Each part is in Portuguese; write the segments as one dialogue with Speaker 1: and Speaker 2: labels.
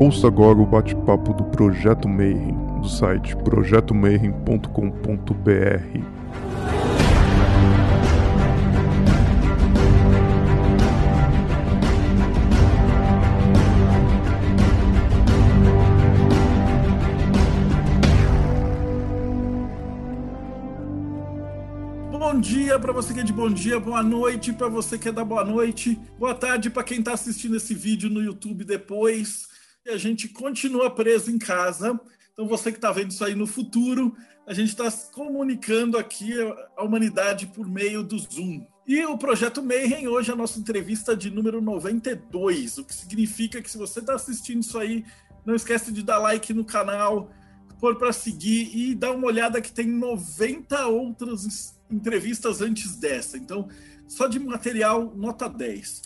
Speaker 1: Ouça agora o bate-papo do Projeto Mayhem, do site projetomayhem.com.br.
Speaker 2: Bom dia para você que é de bom dia, boa noite para você que é da boa noite, boa tarde para quem está assistindo esse vídeo no YouTube depois. A gente continua preso em casa. Então você que está vendo isso aí no futuro, a gente está comunicando aqui a humanidade por meio do Zoom. E o Projeto Mayhem hoje é a nossa entrevista de número 92, o que significa que se você está assistindo isso aí, não esquece de dar like no canal, pôr para seguir e dar uma olhada que tem 90 outras entrevistas antes dessa. Então, só de material, nota 10.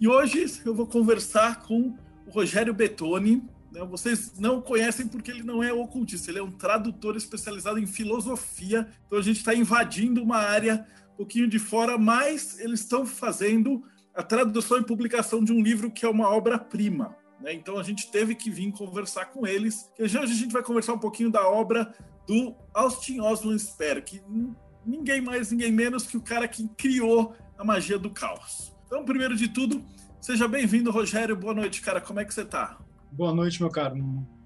Speaker 2: E hoje eu vou conversar com o Rogério Betoni. Né? Vocês não conhecem porque ele não é ocultista, ele é um tradutor especializado em filosofia. Então, a gente está invadindo uma área um pouquinho de fora, mas eles estão fazendo a tradução e publicação de um livro que é uma obra-prima. Né? Então, a gente teve que vir conversar com eles. E hoje a gente vai conversar um pouquinho da obra do Austin Osman Spare, que ninguém mais, ninguém menos que o cara que criou a magia do caos. Então, primeiro de tudo, seja bem-vindo, Rogério. Boa noite, cara. Como é que você tá?
Speaker 3: Boa noite, meu caro.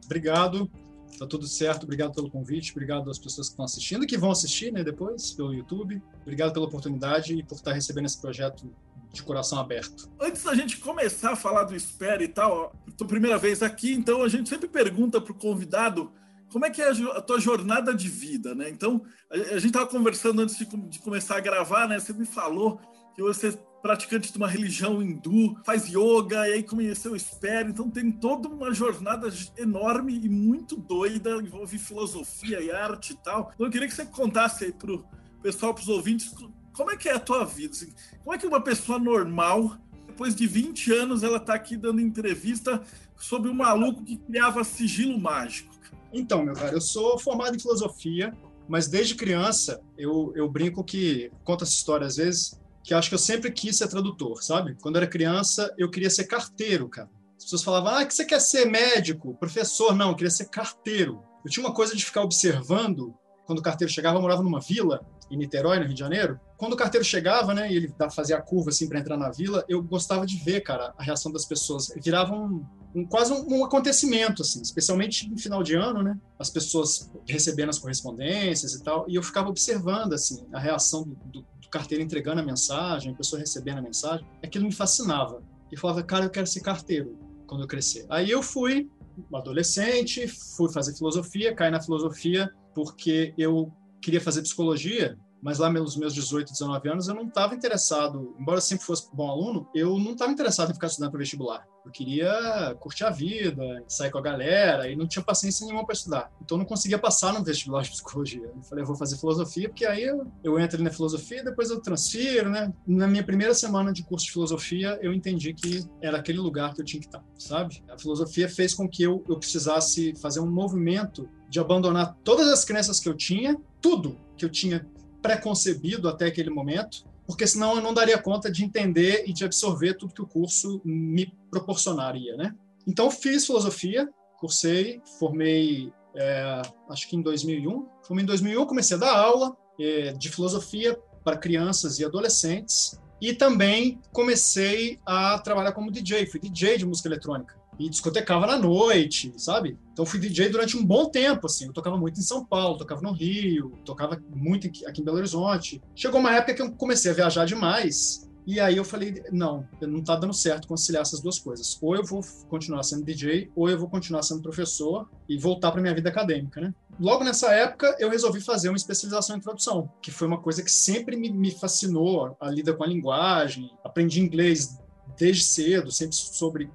Speaker 3: Obrigado. Tá tudo certo. Obrigado pelo convite. Obrigado às pessoas que estão assistindo e que vão assistir, né, depois pelo YouTube. Obrigado pela oportunidade e por estar recebendo esse projeto de coração aberto.
Speaker 2: Antes da gente começar a falar do Espera e tal, ó, primeira vez aqui, então a gente sempre pergunta para o convidado como é que é a tua jornada de vida, né? Então, a, gente estava conversando antes de, começar a gravar, né? Você me falou que você praticante de uma religião hindu, faz yoga, e aí conheceu o Espera, então tem toda uma jornada enorme e muito doida, envolve filosofia e arte e tal. Então eu queria que você contasse aí pro pessoal, pros ouvintes, como é que é a tua vida? Assim, como é que uma pessoa normal, depois de 20 anos, ela está aqui dando entrevista sobre um maluco que criava sigilo mágico?
Speaker 3: Então, meu cara, eu sou formado em filosofia, mas desde criança eu, eu brinco que, conto essa história às vezes, que acho que eu sempre quis ser tradutor, sabe? Quando eu era criança, eu queria ser carteiro, cara. As pessoas falavam, ah, que você quer ser médico, professor? Não, eu queria ser carteiro. Eu tinha uma coisa de ficar observando, quando o carteiro chegava, eu morava numa vila, em Niterói, no Rio de Janeiro. Quando o carteiro chegava, né, e ele fazia a curva assim para entrar na vila, eu gostava de ver, cara, a reação das pessoas. Virava um, um, quase um, um, acontecimento, assim, especialmente no final de ano, né? As pessoas recebendo as correspondências e tal, e eu ficava observando, assim, a reação do, do, carteiro entregando a mensagem, a pessoa recebendo a mensagem. Aquilo me fascinava. E falava, cara, eu quero ser carteiro quando eu crescer. Aí eu fui adolescente, fui fazer filosofia, caí na filosofia porque eu queria fazer psicologia mas lá meus meus 18, 19 anos eu não estava interessado, embora eu sempre fosse bom aluno, eu não estava interessado em ficar estudando para vestibular. Eu queria curtir a vida, sair com a galera e não tinha paciência nenhuma para estudar. Então não conseguia passar no vestibular de psicologia. Eu falei, eu vou fazer filosofia, porque aí eu, eu entro na filosofia, depois eu transfiro, né? Na minha primeira semana de curso de filosofia, eu entendi que era aquele lugar que eu tinha que estar, sabe? A filosofia fez com que eu, eu precisasse fazer um movimento de abandonar todas as crenças que eu tinha, tudo que eu tinha preconcebido até aquele momento, porque senão eu não daria conta de entender e de absorver tudo que o curso me proporcionaria, né? Então fiz filosofia, cursei, formei, é, acho que em 2001. Formei em 2001, comecei a dar aula é, de filosofia para crianças e adolescentes e também comecei a trabalhar como DJ, fui DJ de música eletrônica e discotecava na noite, sabe? Então fui DJ durante um bom tempo, assim. Eu tocava muito em São Paulo, tocava no Rio, tocava muito aqui em Belo Horizonte. Chegou uma época que eu comecei a viajar demais. E aí eu falei, não, não tá dando certo conciliar essas duas coisas. Ou eu vou continuar sendo DJ, ou eu vou continuar sendo professor e voltar para minha vida acadêmica, né? Logo nessa época, eu resolvi fazer uma especialização em tradução, que foi uma coisa que sempre me, me fascinou, a lida com a linguagem. Aprendi inglês desde cedo, sempre sobre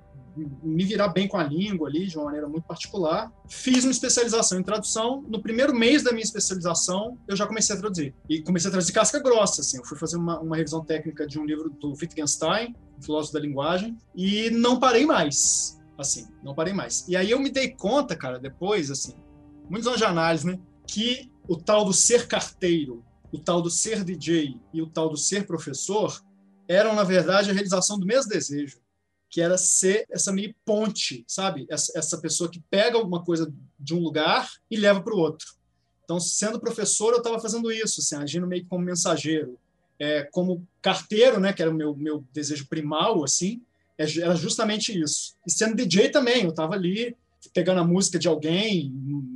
Speaker 3: me virar bem com a língua ali, de uma maneira muito particular. Fiz uma especialização em tradução. No primeiro mês da minha especialização, eu já comecei a traduzir. E comecei a traduzir casca grossa, assim. Eu fui fazer uma, uma revisão técnica de um livro do Wittgenstein, um filósofo da linguagem, e não parei mais. Assim, não parei mais. E aí eu me dei conta, cara, depois, assim, muitos anos de análise, né, que o tal do ser carteiro, o tal do ser DJ e o tal do ser professor eram, na verdade, a realização do mesmo desejo que era ser essa meio ponte, sabe? Essa, essa pessoa que pega alguma coisa de um lugar e leva para o outro. Então, sendo professor, eu estava fazendo isso, assim, agindo meio como mensageiro. É, como carteiro, né, que era o meu, meu desejo primal, assim, é, era justamente isso. E sendo DJ também, eu estava ali pegando a música de alguém,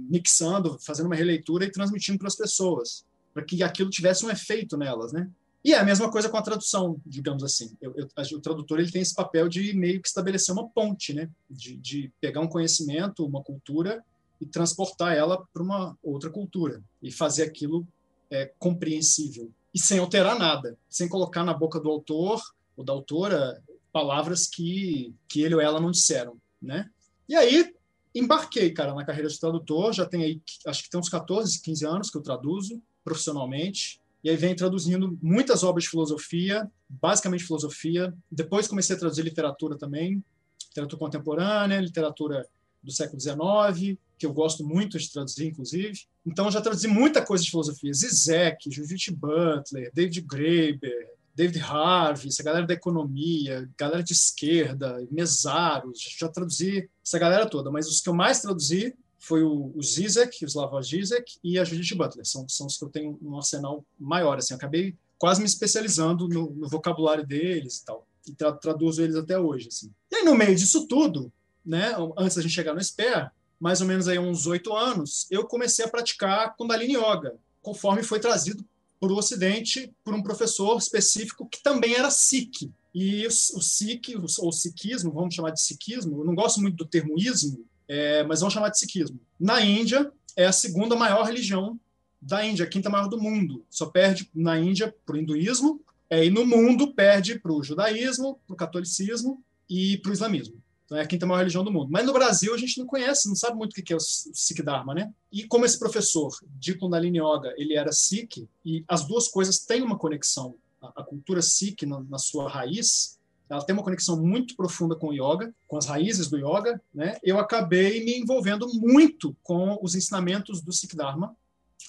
Speaker 3: mixando, fazendo uma releitura e transmitindo para as pessoas, para que aquilo tivesse um efeito nelas, né? E é a mesma coisa com a tradução, digamos assim. Eu, eu, o tradutor ele tem esse papel de meio que estabelecer uma ponte, né? De, de pegar um conhecimento, uma cultura e transportar ela para uma outra cultura e fazer aquilo é, compreensível e sem alterar nada, sem colocar na boca do autor ou da autora palavras que que ele ou ela não disseram, né? E aí embarquei, cara, na carreira de tradutor, já tem aí acho que tem uns 14, 15 anos que eu traduzo profissionalmente e aí vem traduzindo muitas obras de filosofia, basicamente filosofia. Depois comecei a traduzir literatura também, literatura contemporânea, literatura do século XIX, que eu gosto muito de traduzir, inclusive. Então, já traduzi muita coisa de filosofia. Zizek, Judith Butler, David Graeber, David Harvey, essa galera da economia, galera de esquerda, Mesaros, já traduzi essa galera toda. Mas os que eu mais traduzi foi o, o Zizek, o Slavoj Zizek e a Judith Butler. São, são os que eu tenho um arsenal maior. Assim, acabei quase me especializando no, no vocabulário deles e tal. E tra traduzo eles até hoje. Assim. E aí, no meio disso tudo, né, antes da gente chegar no SPER, mais ou menos aí uns oito anos, eu comecei a praticar Kundalini Yoga, conforme foi trazido para o Ocidente por um professor específico que também era Sikh. E o, o Sikh, ou Sikhismo, vamos chamar de Sikhismo, eu não gosto muito do termo ismo, é, mas vamos chamar de sikhismo. Na Índia, é a segunda maior religião da Índia, a quinta maior do mundo. Só perde na Índia para o hinduísmo, é, e no mundo perde para o judaísmo, para o catolicismo e para o islamismo. Então é a quinta maior religião do mundo. Mas no Brasil a gente não conhece, não sabe muito o que é o Sikh Dharma, né? E como esse professor de Kundalini Yoga, ele era Sikh, e as duas coisas têm uma conexão. A, cultura Sikh, na, na sua raiz, ela tem uma conexão muito profunda com o yoga, com as raízes do yoga, né? Eu acabei me envolvendo muito com os ensinamentos do Sikh Dharma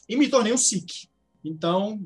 Speaker 3: e me tornei um Sikh. Então,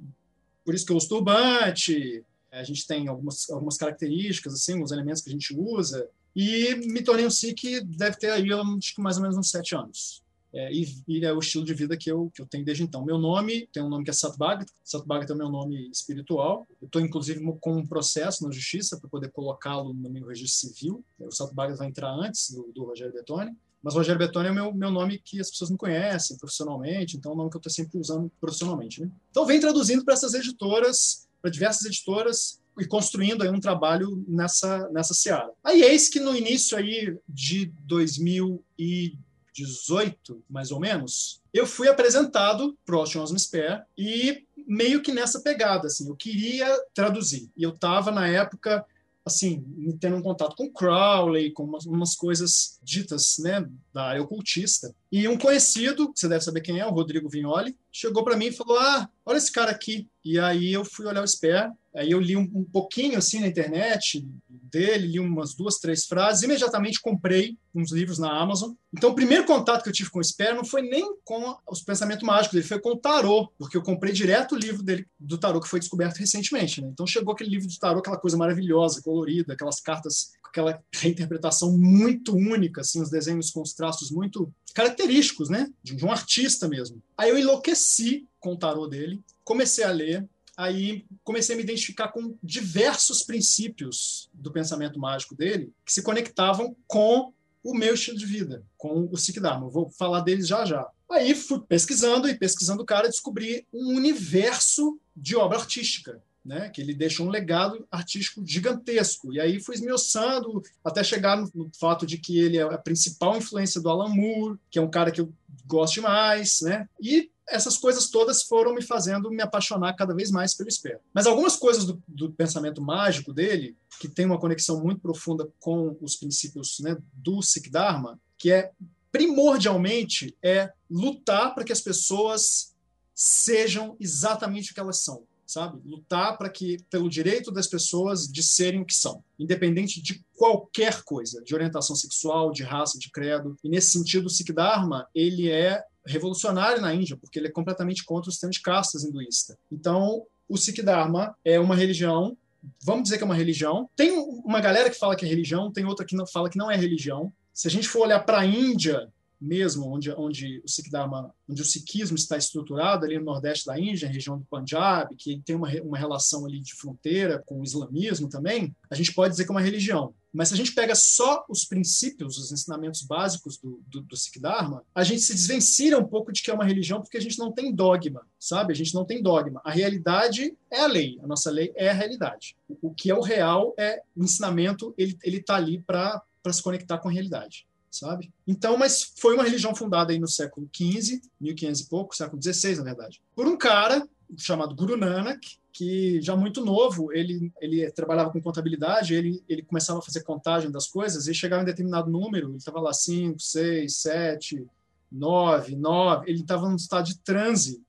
Speaker 3: por isso que eu uso turbante, a gente tem algumas, algumas características, assim, alguns elementos que a gente usa, e me tornei um Sikh, deve ter aí, acho que mais ou menos uns sete anos. É, e, e, é o estilo de vida que eu, que eu tenho desde então. Meu nome tem um nome que é Satbhagat. Satbhagat é o meu nome espiritual. Eu estou, inclusive, com um processo na justiça para poder colocá-lo no meu registro civil. O Satbhagat vai entrar antes do, do Rogério Betoni. Mas Rogério Betoni é o meu, meu nome que as pessoas me conhecem profissionalmente, então é um nome que eu estou sempre usando profissionalmente. Né? Então, vem traduzindo para essas editoras, para diversas editoras, e construindo aí um trabalho nessa, nessa seara. Aí, eis que no início aí de 2000 e 18, mais ou menos, eu fui apresentado para o Ocean Spare e meio que nessa pegada, assim, eu queria traduzir. E eu estava, na época, assim, tendo um contato com Crowley, com umas, umas, coisas ditas, né, da área ocultista. E um conhecido, você deve saber quem é, o Rodrigo Vignoli, chegou para mim e falou: "Ah, olha esse cara aqui". E aí eu fui olhar o Spare, aí eu li um, um pouquinho assim na internet, dele, li umas duas, três frases, imediatamente comprei uns livros na Amazon. Então, o primeiro contato que eu tive com o Sper não foi nem com os pensamentos mágicos dele, foi com o tarô, porque eu comprei direto o livro dele do tarô que foi descoberto recentemente. Né? Então, chegou aquele livro do tarô, aquela coisa maravilhosa, colorida, aquelas cartas com aquela reinterpretação muito única, assim, os desenhos com os traços muito característicos, né, de um artista mesmo. Aí eu enlouqueci com o tarô dele, comecei a ler, aí comecei a me identificar com diversos princípios do pensamento mágico dele que se conectavam com o meu estilo de vida, com o Sikh Dharma. vou falar deles já já. Aí fui pesquisando e pesquisando o cara, descobri um universo de obra artística. Né, que ele deixou um legado artístico gigantesco. E aí fui esmiuçando até chegar no, fato de que ele é a principal influência do Alan Moore, que é um cara que eu gosto demais, né? E essas coisas todas foram me fazendo me apaixonar cada vez mais pelo espelho. Mas algumas coisas do, do, pensamento mágico dele, que tem uma conexão muito profunda com os princípios né, do Sikh Dharma, que é primordialmente é lutar para que as pessoas sejam exatamente o que elas são, sabe? Lutar para que pelo direito das pessoas de serem o que são, independente de qualquer coisa, de orientação sexual, de raça, de credo. E nesse sentido, o Sikh Dharma, ele é revolucionário na Índia, porque ele é completamente contra o sistema de castas hinduísta. Então, o Sikh Dharma é uma religião vamos dizer que é uma religião. Tem uma galera que fala que é religião, tem outra que não fala que não é religião. Se a gente for olhar para a Índia, mesmo, onde, onde o Sikhdharma, onde o Sikhismo está estruturado ali no nordeste da Índia, região do Punjab, que tem uma, uma relação ali de fronteira com o islamismo também, a gente pode dizer que é uma religião. Mas se a gente pega só os princípios, os ensinamentos básicos do, do, do Sikhdharma, a gente se desvencilha um pouco de que é uma religião porque a gente não tem dogma, sabe? A gente não tem dogma. A realidade é a lei, a nossa lei é a realidade. O, o que é o real é o ensinamento, ele está ali para se conectar com a realidade sabe? Então, mas foi uma religião fundada aí no século XV, 1500 e pouco, século XVI, na verdade, por um cara chamado Guru Nanak, que já muito novo, ele, ele trabalhava com contabilidade, ele, ele começava a fazer contagem das coisas e chegava em determinado número, ele estava lá 5, 6, 7, 9, 9, ele estava num estado de transe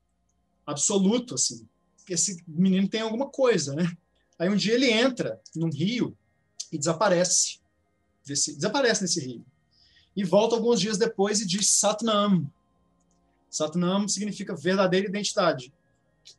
Speaker 3: absoluto, assim. Esse menino tem alguma coisa, né? Aí um dia ele entra num rio e desaparece. Desaparece nesse rio e volta alguns dias depois e diz Satnam. Satnam significa verdadeira identidade.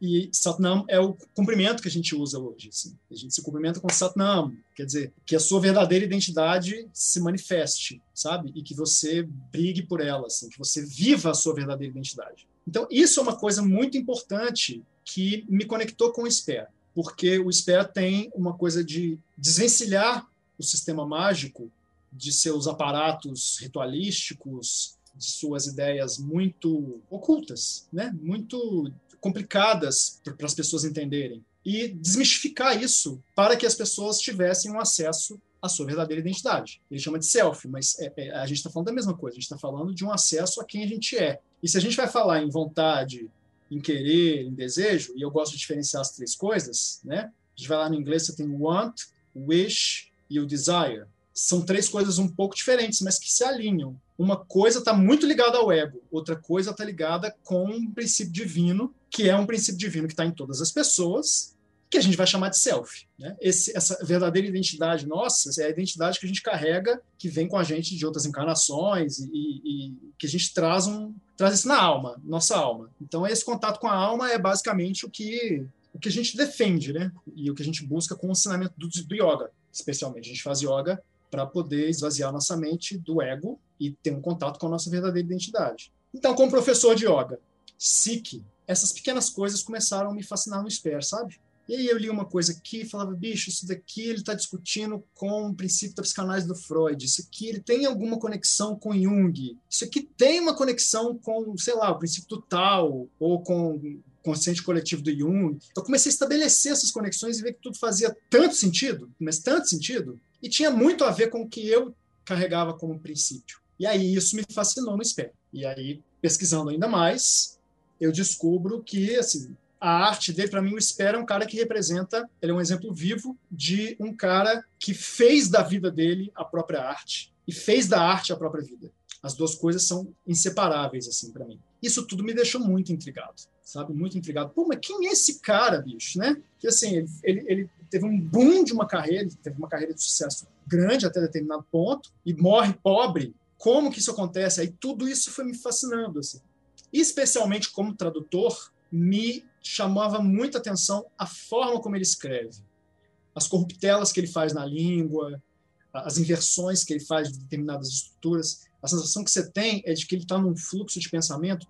Speaker 3: E Satnam é o cumprimento que a gente usa hoje. Assim. A gente se cumprimenta com Satnam, quer dizer, que a sua verdadeira identidade se manifeste, sabe? E que você brigue por ela, assim, que você viva a sua verdadeira identidade. Então, isso é uma coisa muito importante que me conectou com o SPER, porque o SPER tem uma coisa de desvencilhar o sistema mágico de seus aparatos ritualísticos, de suas ideias muito ocultas, né? muito complicadas para as pessoas entenderem. E desmistificar isso para que as pessoas tivessem um acesso à sua verdadeira identidade. Ele chama de self, mas é, é, a gente está falando da mesma coisa, a gente está falando de um acesso a quem a gente é. E se a gente vai falar em vontade, em querer, em desejo, e eu gosto de diferenciar as três coisas, né? A gente vai lá no inglês, você tem want, wish e o desire são três coisas um pouco diferentes, mas que se alinham. Uma coisa está muito ligada ao ego, outra coisa está ligada com um princípio divino, que é um princípio divino que está em todas as pessoas, que a gente vai chamar de self. Né? Esse, essa verdadeira identidade nossa é a identidade que a gente carrega, que vem com a gente de outras encarnações e, e que a gente traz, um, traz isso na alma, nossa alma. Então, esse contato com a alma é basicamente o que, o que a gente defende né? e o que a gente busca com o ensinamento do, do yoga, especialmente. A gente faz yoga para poder esvaziar nossa mente do ego e ter um contato com a nossa verdadeira identidade. Então, como professor de yoga, Sikh, essas pequenas coisas começaram a me fascinar no SPER, sabe? E aí eu li uma coisa aqui e falava, bicho, isso daqui ele está discutindo com o princípio da psicanálise do Freud, isso aqui ele tem alguma conexão com Jung, isso aqui tem uma conexão com, sei lá, o princípio do Tal, ou com o consciente coletivo do Jung. Então comecei a estabelecer essas conexões e ver que tudo fazia tanto sentido, mas tanto sentido, e tinha muito a ver com o que eu carregava como princípio. E aí isso me fascinou no espelho. E aí, pesquisando ainda mais, eu descubro que assim, a arte dele, para mim, o Espera é um cara que representa, ele é um exemplo vivo de um cara que fez da vida dele a própria arte e fez da arte a própria vida. As duas coisas são inseparáveis, assim, para mim. Isso tudo me deixou muito intrigado, sabe? Muito intrigado. Pô, mas quem é esse cara, bicho, né? Que, assim, ele, ele, ele teve um boom de uma carreira, teve uma carreira de sucesso grande até determinado ponto, e morre pobre. Como que isso acontece? Aí tudo isso foi me fascinando. Assim. E, especialmente como tradutor, me chamava muita atenção a forma como ele escreve. As corruptelas que ele faz na língua, as inversões que ele faz de determinadas estruturas. A sensação que você tem é de que ele está num fluxo de pensamento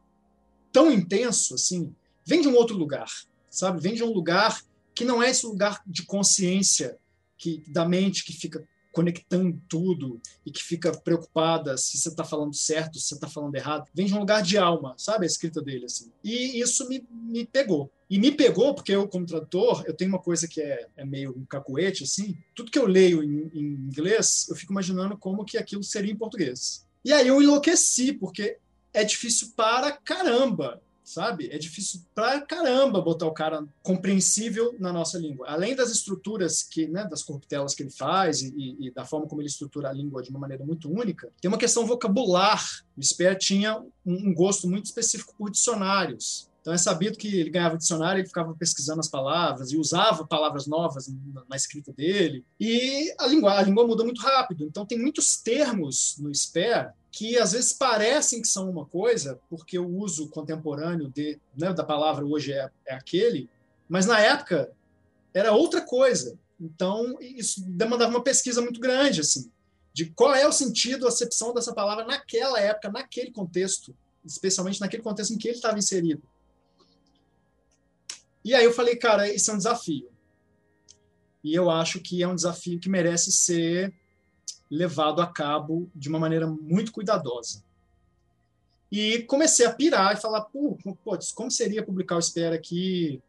Speaker 3: tão intenso, assim, vem de um outro lugar, sabe? Vem de um lugar que não é esse lugar de consciência que da mente que fica conectando tudo e que fica preocupada se você está falando certo, se você está falando errado. Vem de um lugar de alma, sabe? A escrita dele, assim. E isso me, me pegou. E me pegou porque eu, como tradutor, eu tenho uma coisa que é, é meio um cacuete, assim. Tudo que eu leio em, em inglês, eu fico imaginando como que aquilo seria em português. E aí eu enlouqueci, porque é difícil para caramba sabe? É difícil pra caramba botar o cara compreensível na nossa língua. Além das estruturas que, né, das corruptelas que ele faz e, e, da forma como ele estrutura a língua de uma maneira muito única, tem uma questão vocabular. O Speer tinha um gosto muito específico por dicionários. Então é sabido que ele ganhava dicionário, ele ficava pesquisando as palavras e usava palavras novas na escrita dele. E a língua, a língua muda muito rápido. Então tem muitos termos no SPER que às vezes parecem que são uma coisa, porque o uso contemporâneo de, né, da palavra hoje é, é aquele, mas na época era outra coisa. Então, isso demandava uma pesquisa muito grande, assim, de qual é o sentido, a acepção dessa palavra naquela época, naquele contexto, especialmente naquele contexto em que ele estava inserido. E aí eu falei, cara, isso é um desafio. E eu acho que é um desafio que merece ser levado a cabo de uma maneira muito cuidadosa. E comecei a pirar e falar, pô, como seria publicar o Espera aqui?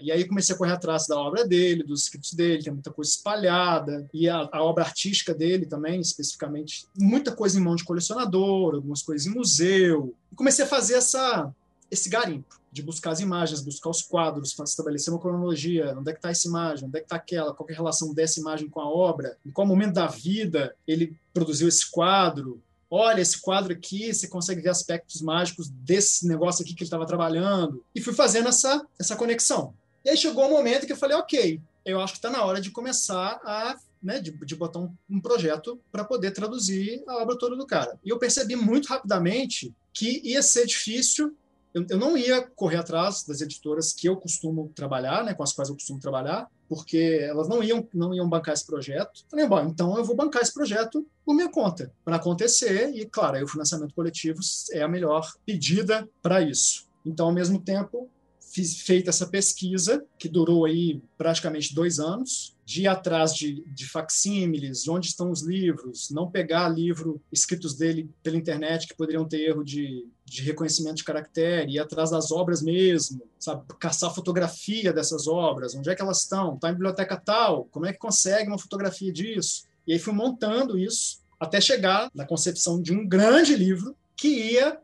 Speaker 3: E aí comecei a correr atrás da obra dele, dos escritos dele, tem muita coisa espalhada, e a, a, obra artística dele também, especificamente, muita coisa em mão de colecionador, algumas coisas em museu. E comecei a fazer essa, esse garimpo de buscar as imagens, buscar os quadros, estabelecer uma cronologia, onde é que está essa imagem, onde é que está aquela, qual é a relação dessa imagem com a obra, em qual momento da vida ele produziu esse quadro, olha, esse quadro aqui, você consegue ver aspectos mágicos desse negócio aqui que ele estava trabalhando. E fui fazendo essa, essa conexão. E aí chegou o um momento que eu falei, ok, eu acho que está na hora de começar a né, de, de, botar um, um projeto para poder traduzir a obra toda do cara. E eu percebi muito rapidamente que ia ser difícil eu, eu não ia correr atrás das editoras que eu costumo trabalhar, né, com as quais eu costumo trabalhar, porque elas não iam, não iam bancar esse projeto. Falei, bom, então eu vou bancar esse projeto por minha conta, para acontecer, e claro, aí o financiamento coletivo é a melhor pedida para isso. Então, ao mesmo tempo, fiz feita essa pesquisa, que durou aí praticamente dois anos, de ir atrás de, de facsímiles, onde estão os livros, não pegar livro escritos dele pela internet que poderiam ter erro de, de reconhecimento de caractere, ir atrás das obras mesmo, sabe? caçar fotografia dessas obras, onde é que elas estão, está em biblioteca tal, como é que consegue uma fotografia disso? E aí fui montando isso até chegar na concepção de um grande livro que ia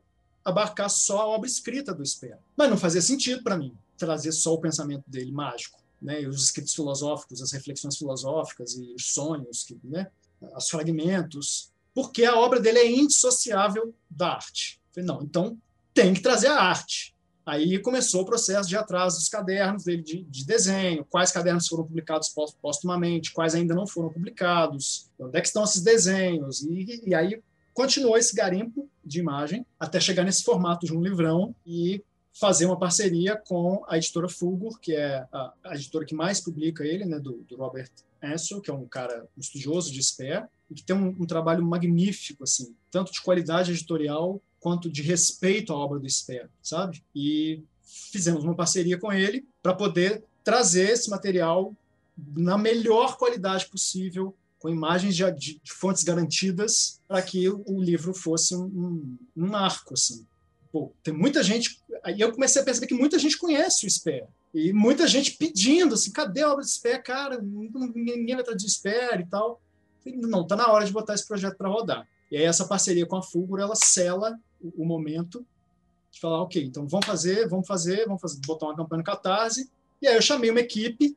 Speaker 3: abarcar só a obra escrita do Sper. Mas não fazia sentido para mim trazer só o pensamento dele mágico, né? Os escritos filosóficos, as reflexões filosóficas e os sonhos, que, né? Os fragmentos, porque a obra dele é indissociável da arte. Falei, não, então tem que trazer a arte. Aí começou o processo de atrás dos cadernos dele de, de desenho, quais cadernos foram publicados póstumamente, quais ainda não foram publicados, onde é que estão esses desenhos, e, e aí continuou esse garimpo de imagem até chegar nesse formato de um livrão e fazer uma parceria com a editora Fulgur, que é a, a editora que mais publica ele, né, do, do, Robert Ansel, que é um cara um estudioso de SPE, e que tem um, um, trabalho magnífico, assim, tanto de qualidade editorial quanto de respeito à obra do SPE, sabe? E fizemos uma parceria com ele para poder trazer esse material na melhor qualidade possível com imagens de, de, de fontes garantidas para que o, livro fosse um, um, um. Assim. Pô, tem muita gente. Aí eu comecei a perceber que muita gente conhece o SPE. E muita gente pedindo assim: cadê a obra do SPE? Cara, ninguém vai traduzir SPE e tal. Não, está na hora de botar esse projeto para rodar. E aí essa parceria com a Fulgor, ela sela o, o momento de falar, ok, então vamos fazer, vamos fazer, vamos fazer, botar uma campanha no Catarse. E aí eu chamei uma equipe,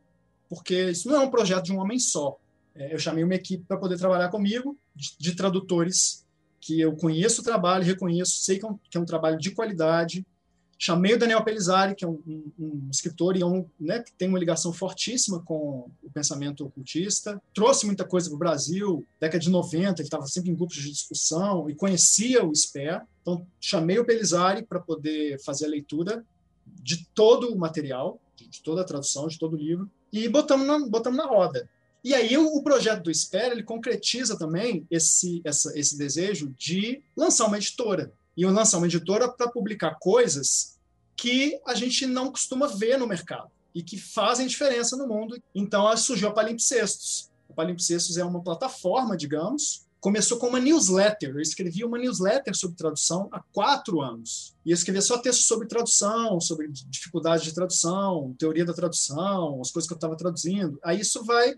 Speaker 3: porque isso não é um projeto de um homem só. É, eu chamei uma equipe para poder trabalhar comigo, de, de, tradutores que eu conheço o trabalho, reconheço, sei que é um, que é um trabalho de qualidade. Chamei o Daniel Pelizari, que é um, um, um escritor e é um, né, que tem uma ligação fortíssima com o pensamento ocultista. Trouxe muita coisa para o Brasil, década de 90, ele estava sempre em grupos de discussão e conhecia o SPE. Então, chamei o Pelizari para poder fazer a leitura de todo o material, de toda a tradução, de todo o livro, e botamos na, botamos na roda. E aí o, projeto do Espera ele concretiza também esse, essa, esse desejo de lançar uma editora. E lançar uma editora para publicar coisas que a gente não costuma ver no mercado e que fazem diferença no mundo. Então surgiu a Palimpsestos. A Palimpsestos é uma plataforma, digamos, começou com uma newsletter. Eu escrevi uma newsletter sobre tradução há quatro anos. E eu escrevia só textos sobre tradução, sobre dificuldades de tradução, teoria da tradução, as coisas que eu estava traduzindo. Aí isso vai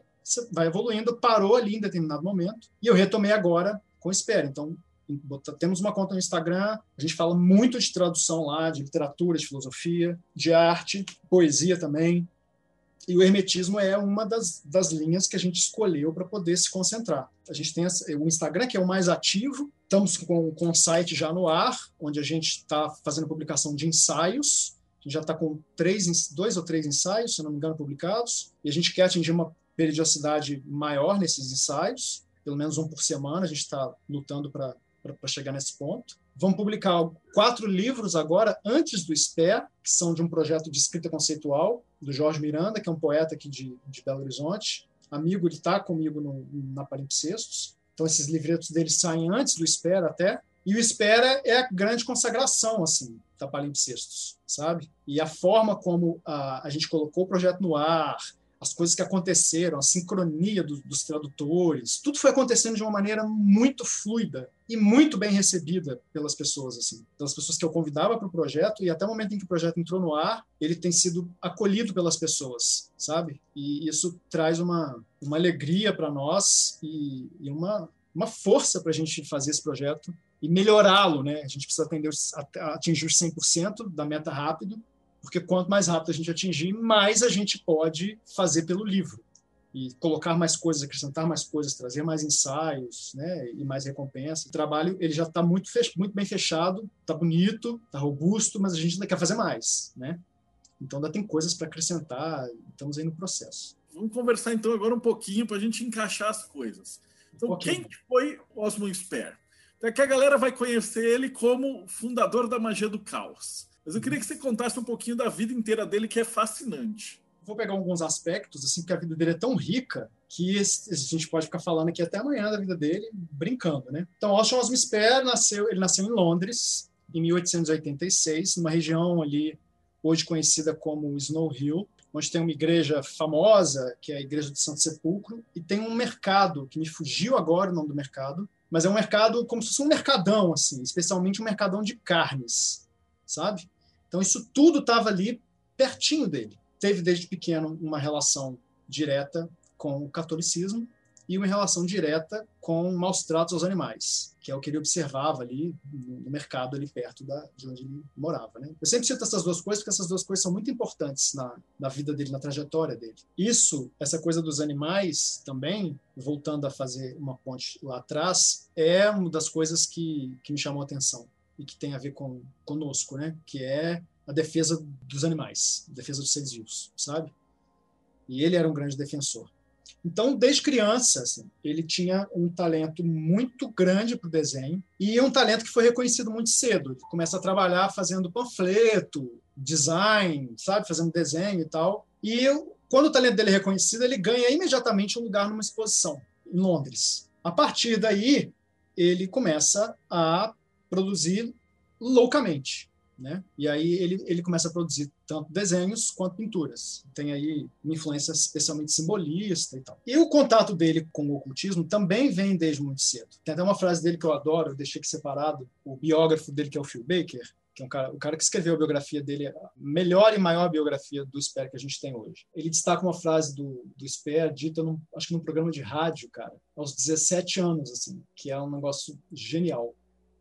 Speaker 3: vai evoluindo, parou ali em determinado momento, e eu retomei agora com Espera. Então, temos uma conta no Instagram, a gente fala muito de tradução lá, de literatura, de filosofia, de arte, poesia também. E o hermetismo é uma das, das linhas que a gente escolheu para poder se concentrar. A gente tem o Instagram, que é o mais ativo, estamos com, com o site já no ar, onde a gente está fazendo publicação de ensaios. A gente já está com três, dois ou três ensaios, se não me engano, publicados, e a gente quer atingir uma periodicidade maior nesses ensaios, pelo menos um por semana, a gente está lutando para chegar nesse ponto. Vamos publicar quatro livros agora, antes do SPE, que são de um projeto de escrita conceitual, do Jorge Miranda, que é um poeta aqui de, de Belo Horizonte. amigo, ele está comigo no, na Palimpsestos. Então, esses livretos dele saem antes do Espera até. E o Espera é a grande consagração, assim, da Palimpsestos, sabe? E a forma como a, a gente colocou o projeto no ar, as coisas que aconteceram, a sincronia do, dos tradutores, tudo foi acontecendo de uma maneira muito fluida e muito bem recebida pelas pessoas, assim, pelas pessoas que eu convidava para o projeto e até o momento em que o projeto entrou no ar, ele tem sido acolhido pelas pessoas, sabe? E isso traz uma, uma alegria para nós e, e uma, uma força para a gente fazer esse projeto e melhorá-lo, né? A gente precisa atender, atingir os 100% da meta rápido, porque quanto mais rápido a gente atingir, mais a gente pode fazer pelo livro e colocar mais coisas, acrescentar mais coisas, trazer mais ensaios, né, e mais recompensa. O trabalho ele já está muito muito bem fechado, está bonito, está robusto, mas a gente ainda quer fazer mais, né? Então ainda tem coisas para acrescentar, estamos aí no processo.
Speaker 2: Vamos conversar então agora um pouquinho para a gente encaixar as coisas. Então, um quem foi Osmo Sper? É que a galera vai conhecer ele como fundador da magia do caos. Mas eu queria que você contasse um pouquinho da vida inteira dele, que é fascinante.
Speaker 3: Vou pegar alguns aspectos, assim, porque a vida dele é tão rica que a gente pode ficar falando aqui até amanhã da vida dele, brincando, né? Então, Austin Osmo Spare nasceu, ele nasceu em Londres, em 1886, numa região ali hoje conhecida como Snow Hill, onde tem uma igreja famosa, que é a Igreja do Santo Sepulcro, e tem um mercado, que me fugiu agora o nome do mercado, mas é um mercado como se fosse um mercadão, assim, especialmente um mercadão de carnes, sabe? Então, isso tudo estava ali pertinho dele. Teve desde pequeno uma relação direta com o catolicismo e uma relação direta com maus tratos aos animais, que é o que ele observava ali no mercado ali perto da, de onde ele morava. Né? Eu sempre cito essas duas coisas porque essas duas coisas são muito importantes na, na vida dele, na trajetória dele. Isso, essa coisa dos animais também, voltando a fazer uma ponte lá atrás, é uma das coisas que, que me chamou a atenção e que tem a ver com conosco, né? Que é a defesa dos animais, a defesa dos seres vivos, sabe? E ele era um grande defensor. Então, desde criança, assim, ele tinha um talento muito grande para o desenho e um talento que foi reconhecido muito cedo. Ele começa a trabalhar fazendo panfleto, design, sabe, fazendo desenho e tal. E quando o talento dele é reconhecido, ele ganha imediatamente um lugar numa exposição em Londres. A partir daí, ele começa a produzir loucamente. Né? E aí ele, ele começa a produzir tanto desenhos quanto pinturas. Tem aí uma influência especialmente simbolista e tal. E o contato dele com o ocultismo também vem desde muito cedo. Tem até uma frase dele que eu adoro, eu deixei aqui separado, o biógrafo dele, que é o Phil Baker, que é um cara, o cara que escreveu a biografia dele, a melhor e maior biografia do Sper que a gente tem hoje. Ele destaca uma frase do, do Sper, dita, num, acho que num programa de rádio, cara, aos 17 anos, assim, que é um negócio genial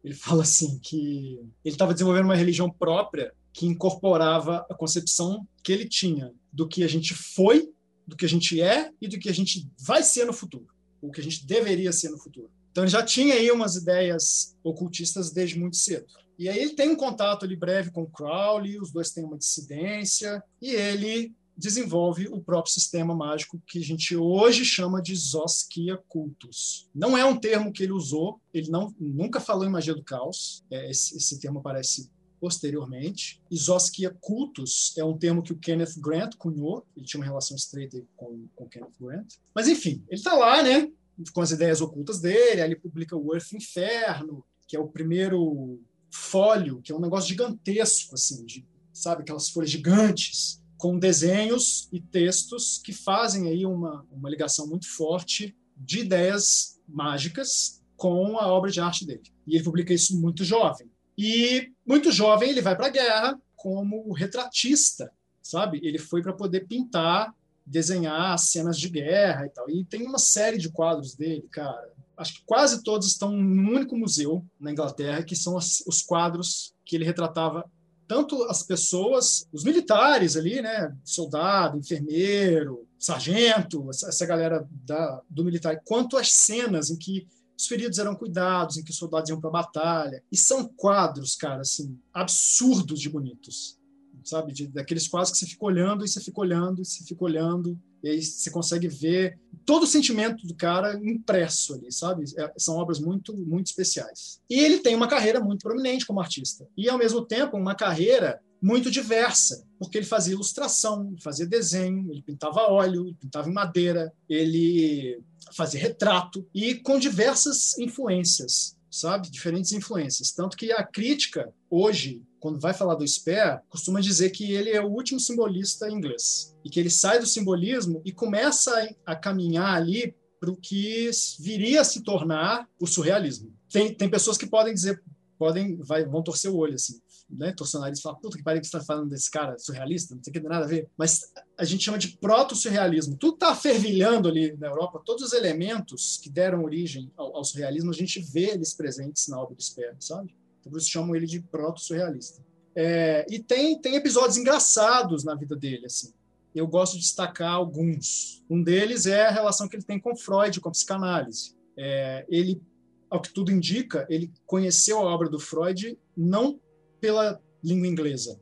Speaker 3: ele fala assim que ele estava desenvolvendo uma religião própria que incorporava a concepção que ele tinha do que a gente foi, do que a gente é e do que a gente vai ser no futuro, o que a gente deveria ser no futuro. Então ele já tinha aí umas ideias ocultistas desde muito cedo. E aí ele tem um contato ali breve com Crowley, os dois têm uma dissidência e ele desenvolve o próprio sistema mágico que a gente hoje chama de Zoskia Cultus. Não é um termo que ele usou, ele não, nunca falou em magia do caos, é, esse, esse termo aparece posteriormente. Zoskia Cultus é um termo que o Kenneth Grant cunhou, ele tinha uma relação estreita com o Kenneth Grant. Mas enfim, ele está lá, né, com as ideias ocultas dele, aí ele publica o Earth Inferno, que é o primeiro fólio, que é um negócio gigantesco, assim, de, sabe, aquelas folhas gigantes, com desenhos e textos que fazem aí uma, uma ligação muito forte de ideias mágicas com a obra de arte dele. E ele publica isso muito jovem. E muito jovem ele vai para a guerra como retratista, sabe? Ele foi para poder pintar, desenhar cenas de guerra e tal. E tem uma série de quadros dele, cara. Acho que quase todos estão num único museu na Inglaterra, que são os quadros que ele retratava tanto as pessoas, os militares ali, né, soldado, enfermeiro, sargento, essa galera da, do militar, quanto as cenas em que os feridos eram cuidados, em que os soldados iam para a batalha. E são quadros, cara, assim, absurdos de bonitos sabe? De, daqueles quadros que você fica olhando e você fica olhando e você fica olhando e aí você consegue ver todo o sentimento do cara impresso ali, sabe? É, são obras muito, muito especiais. E ele tem uma carreira muito prominente como artista. E, ao mesmo tempo, uma carreira muito diversa, porque ele fazia ilustração, fazia desenho, ele pintava óleo, ele pintava em madeira, ele fazia retrato e com diversas influências, sabe? Diferentes influências. Tanto que a crítica, hoje, quando vai falar do Sper, costuma dizer que ele é o último simbolista inglês e que ele sai do simbolismo e começa a caminhar ali para o que viria a se tornar o surrealismo. Tem, tem pessoas que podem dizer, podem, vai, vão torcer o olho assim, né? Torcer o nariz e falar, puta que pariu que você está falando desse cara surrealista, não tem nada a ver. Mas a gente chama de proto-surrealismo. Tudo está fervilhando ali na Europa, todos os elementos que deram origem ao, ao surrealismo, a gente vê eles presentes na obra do Sper, sabe? Por isso chamam ele de proto-surrealista. É, e tem, tem episódios engraçados na vida dele, assim. Eu gosto de destacar alguns. Um deles é a relação que ele tem com Freud, com a psicanálise. É, ele, ao que tudo indica, ele conheceu a obra do Freud não pela língua inglesa,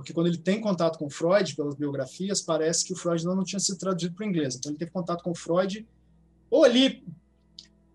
Speaker 3: porque quando ele tem contato com Freud, pelas biografias, parece que o Freud não, não tinha sido traduzido para o inglês. Então ele teve contato com Freud, ou ali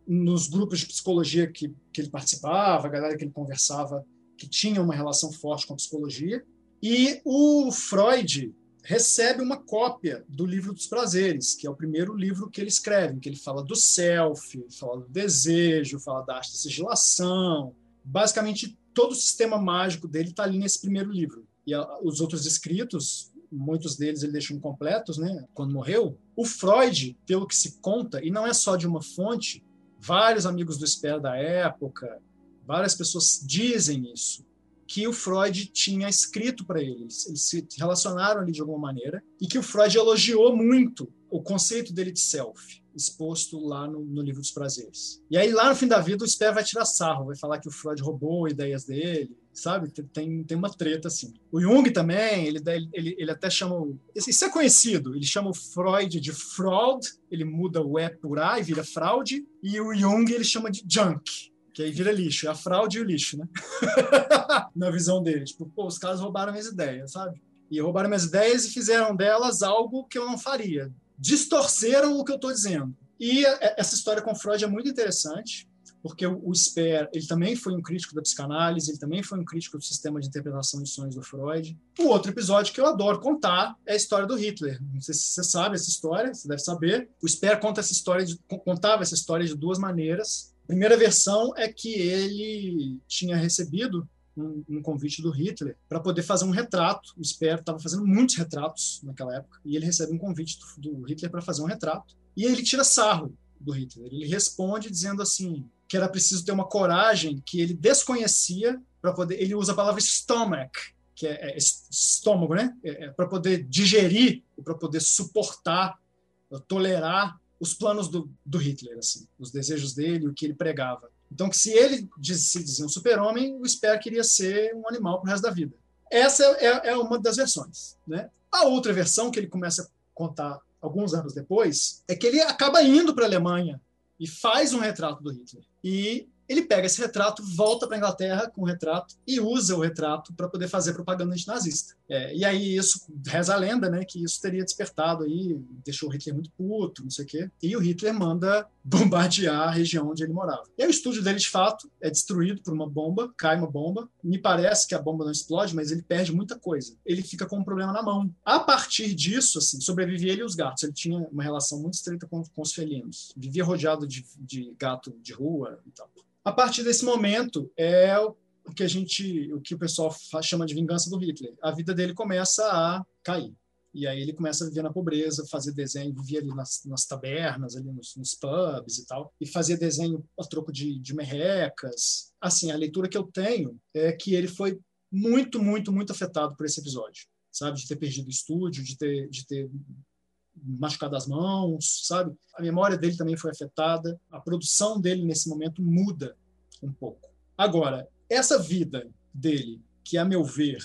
Speaker 3: nos grupos de psicologia que, que ele participava, a galera que ele conversava, que tinha uma relação forte com a psicologia. E o Freud recebe uma cópia do livro dos prazeres, que é o primeiro livro que ele escreve, em que ele fala do self, fala do desejo, fala da arte da sigilação. Basicamente, todo o sistema mágico dele está ali nesse primeiro livro. E a, os outros escritos, muitos deles ele deixou incompletos, né, quando morreu. O Freud, pelo que se conta, e não é só de uma fonte, vários amigos do Sper da época, várias pessoas dizem isso, que o Freud tinha escrito para eles. Eles se relacionaram ali de alguma maneira e que o Freud elogiou muito o conceito dele de self, exposto lá no, no, livro dos prazeres. E aí, lá no fim da vida, o Sper vai tirar sarro, vai falar que o Freud roubou ideias dele, sabe? Tem, tem uma treta assim. O Jung também, ele, ele, ele até chama. Isso é conhecido, ele chama o Freud de fraud, ele muda o E por A e vira fraude, e o Jung ele chama de junk, que aí vira lixo, é a fraude e o lixo, né? Na visão dele. Tipo, pô, os caras roubaram minhas ideias, sabe? E roubaram minhas ideias e fizeram delas algo que eu não faria distorceram o que eu estou dizendo. E essa história com Freud é muito interessante, porque o Sper ele também foi um crítico da psicanálise, ele também foi um crítico do sistema de interpretação de sonhos do Freud. O outro episódio que eu adoro contar é a história do Hitler. Não sei se você sabe essa história, você deve saber. O Sper conta essa história de, contava essa história de duas maneiras. A primeira versão é que ele tinha recebido um, um convite do Hitler para poder fazer um retrato. O Sper estava fazendo muitos retratos naquela época e ele recebe um convite do, do Hitler para fazer um retrato. E ele tira sarro do Hitler. Ele responde dizendo assim que era preciso ter uma coragem que ele desconhecia para poder. Ele usa a palavra stomach, que é, é estômago, né? É, é para poder digerir, para poder suportar, tolerar os planos do, do Hitler, assim, os desejos dele, o que ele pregava. Então, que se ele diz, se dizia um super-homem, o Sper queria ser um animal para o resto da vida. Essa é, é uma das versões. Né? A outra versão, que ele começa a contar alguns anos depois, é que ele acaba indo para a Alemanha e faz um retrato do Hitler. E ele pega esse retrato, volta para a Inglaterra com o retrato e usa o retrato para poder fazer propaganda antinazista. É, e aí isso, reza a lenda, né, que isso teria despertado aí, deixou o Hitler muito puto, não sei o quê, e o Hitler manda bombardear a região onde ele morava. E aí o estúdio dele, de fato, é destruído por uma bomba, cai uma bomba, me parece que a bomba não explode, mas ele perde muita coisa. Ele fica com um problema na mão. A partir disso, assim, sobrevive ele e os gatos. Ele tinha uma relação muito estreita com, com os felinos. Vivia rodeado de, de gato de rua e tal. A partir desse momento é o que a gente, o que o pessoal chama de vingança do Hitler. A vida dele começa a cair. E aí ele começa a viver na pobreza, fazer desenho, vivia ali nas, nas tabernas, ali nos, nos, pubs e tal, e fazia desenho a troco de, de merrecas. Assim, a leitura que eu tenho é que ele foi muito, muito, muito afetado por esse episódio, sabe? De ter perdido o estúdio, de ter, de ter machucado as mãos, sabe? A memória dele também foi afetada, a produção dele nesse momento muda um pouco. Agora, essa vida dele, que a meu ver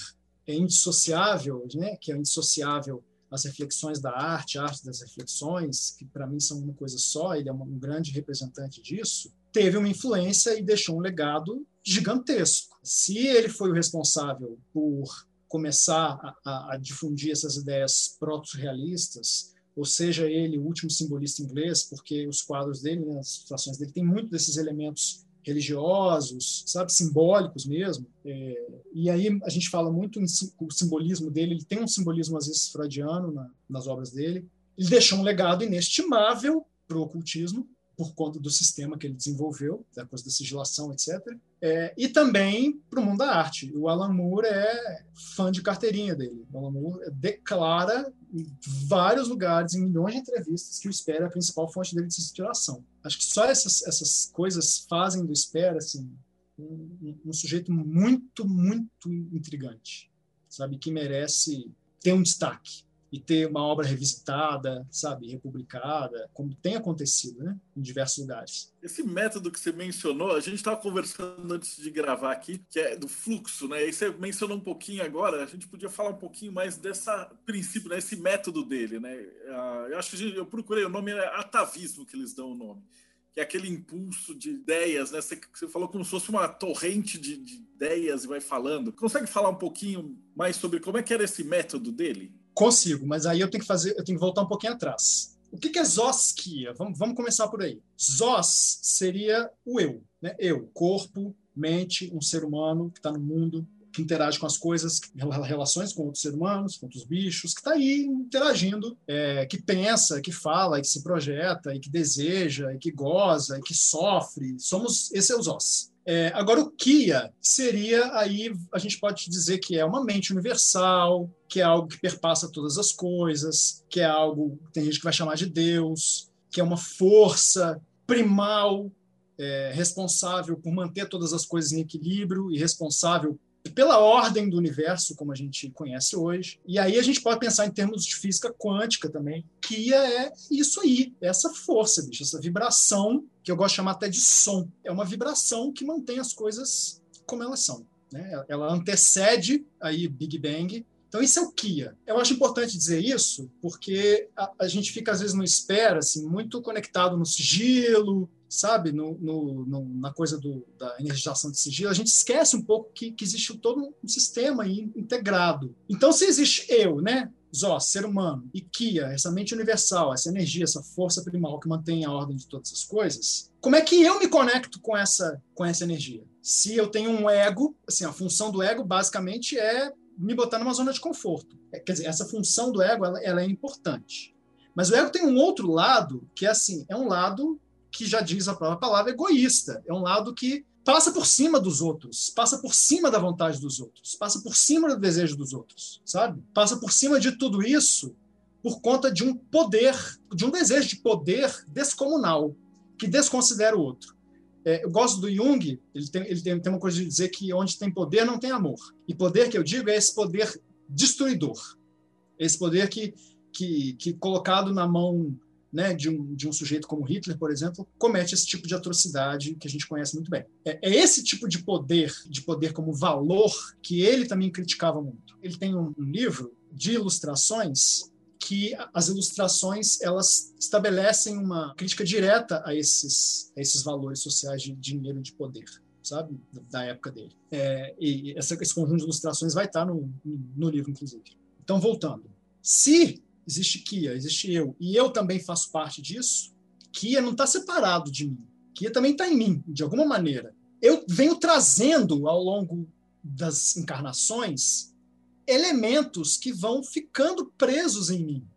Speaker 3: é indissociável, né? Que é indissociável as reflexões da arte, a arte das reflexões, que para mim são uma coisa só, ele é um grande representante disso, teve uma influência e deixou um legado gigantesco. Se ele foi o responsável por começar a, a, difundir essas ideias proto-realistas, ou seja ele o último simbolista inglês, porque os quadros dele, né, as situações dele, tem muito desses elementos religiosos, sabe, simbólicos mesmo. É, e aí a gente fala muito em o simbolismo dele, ele tem um simbolismo às vezes freudiano na, nas obras dele. Ele deixou um legado inestimável para o ocultismo, por conta do sistema que ele desenvolveu, da coisa da sigilação, etc. É, e também para o mundo da arte. O Alan Moore é fã de carteirinha dele. O Alan Moore declara em vários lugares, em milhões de entrevistas, que o Espera é a principal fonte dele de inspiração. Acho que só essas, essas coisas fazem do Espera assim, um, um sujeito muito, muito intrigante, sabe? Que merece ter um destaque e ter uma obra revisitada, sabe, republicada, como tem acontecido, né, em diversos lugares.
Speaker 2: Esse método que você mencionou, a gente estava conversando antes de gravar aqui, que é do fluxo, né? E você mencionou um pouquinho agora, a gente podia falar um pouquinho mais dessa princípio, né, esse método dele, né? Ah, eu acho que gente, eu procurei o nome é atavismo que eles dão o nome que é aquele impulso de ideias, né? Você, você falou como se fosse uma torrente de, de, ideias e vai falando. Consegue falar um pouquinho mais sobre como é que era esse método dele?
Speaker 3: Consigo, mas aí eu tenho que fazer, eu tenho que voltar um pouquinho atrás. O que é zosquia? Vamos, vamos começar por aí. Zos seria o eu, né? Eu, corpo, mente, um ser humano que está no mundo, que interage com as coisas, relações com outros seres humanos, com outros bichos, que está aí interagindo, é, que pensa, que fala, que se projeta, e que deseja, e que goza, e que sofre. Somos, esse é o Zos. É, agora, o Kia seria aí, a gente pode dizer que é uma mente universal, que é algo que perpassa todas as coisas, que é algo, tem gente que vai chamar de Deus, que é uma força primal, é, responsável por manter todas as coisas em equilíbrio e responsável pela ordem do universo, como a gente conhece hoje. E aí a gente pode pensar em termos de física quântica também, que é isso aí, essa força, bicho, essa vibração, que eu gosto de chamar até de som. É uma vibração que mantém as coisas como elas são. Né? Ela antecede aí Big Bang. Então, isso é o Kia. Eu acho importante dizer isso, porque a, a gente fica, às vezes, não espera, assim, muito conectado no sigilo, sabe, no, no, no, na coisa do, da energização de sigilo, a gente esquece um pouco que, que existe todo um sistema integrado. Então, se existe eu, né, Zó, ser humano, e Kia, essa mente universal, essa energia, essa força primal que mantém a ordem de todas as coisas, como é que eu me conecto com essa, com essa energia? Se eu tenho um ego, assim, a função do ego basicamente é me botar numa zona de conforto. É, quer dizer, essa função do ego ela, ela é importante. Mas o ego tem um outro lado que é assim, é um lado que já diz a própria palavra, egoísta. É um lado que passa por cima dos outros, passa por cima da vontade dos outros, passa por cima do desejo dos outros, sabe? Passa por cima de tudo isso por conta de um poder, de um desejo de poder descomunal, que desconsidera o outro. É, eu gosto do Jung, ele, tem, ele tem, tem uma coisa de dizer que onde tem poder não tem amor. E poder que eu digo é esse poder destruidor. Esse poder que, que, que colocado na mão né, de, um, de um sujeito como Hitler, por exemplo, comete esse tipo de atrocidade que a gente conhece muito bem. É, é esse tipo de poder, de poder como valor, que ele também criticava muito. Ele tem um, um livro de ilustrações que as ilustrações elas estabelecem uma crítica direta a esses, a esses valores sociais de dinheiro e de poder sabe, da época dele. É, e essa, esse conjunto de ilustrações vai estar no, no livro, inclusive. Então, voltando. Se existe Kia, existe eu, e eu também faço parte disso, Kia não está separado de mim. Kia também está em mim, de alguma maneira. Eu venho trazendo ao longo das encarnações elementos que vão ficando presos em mim.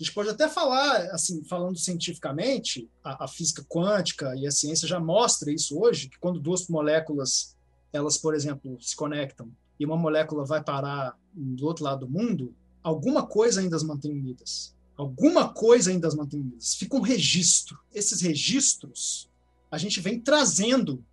Speaker 3: A gente pode até falar, assim, falando cientificamente, a, a, física quântica e a ciência já mostra isso hoje, que quando duas moléculas, elas, por exemplo, se conectam e uma molécula vai parar do outro lado do mundo, alguma coisa ainda as mantém unidas. Alguma coisa ainda as mantém unidas. Fica um registro. Esses registros a gente vem trazendo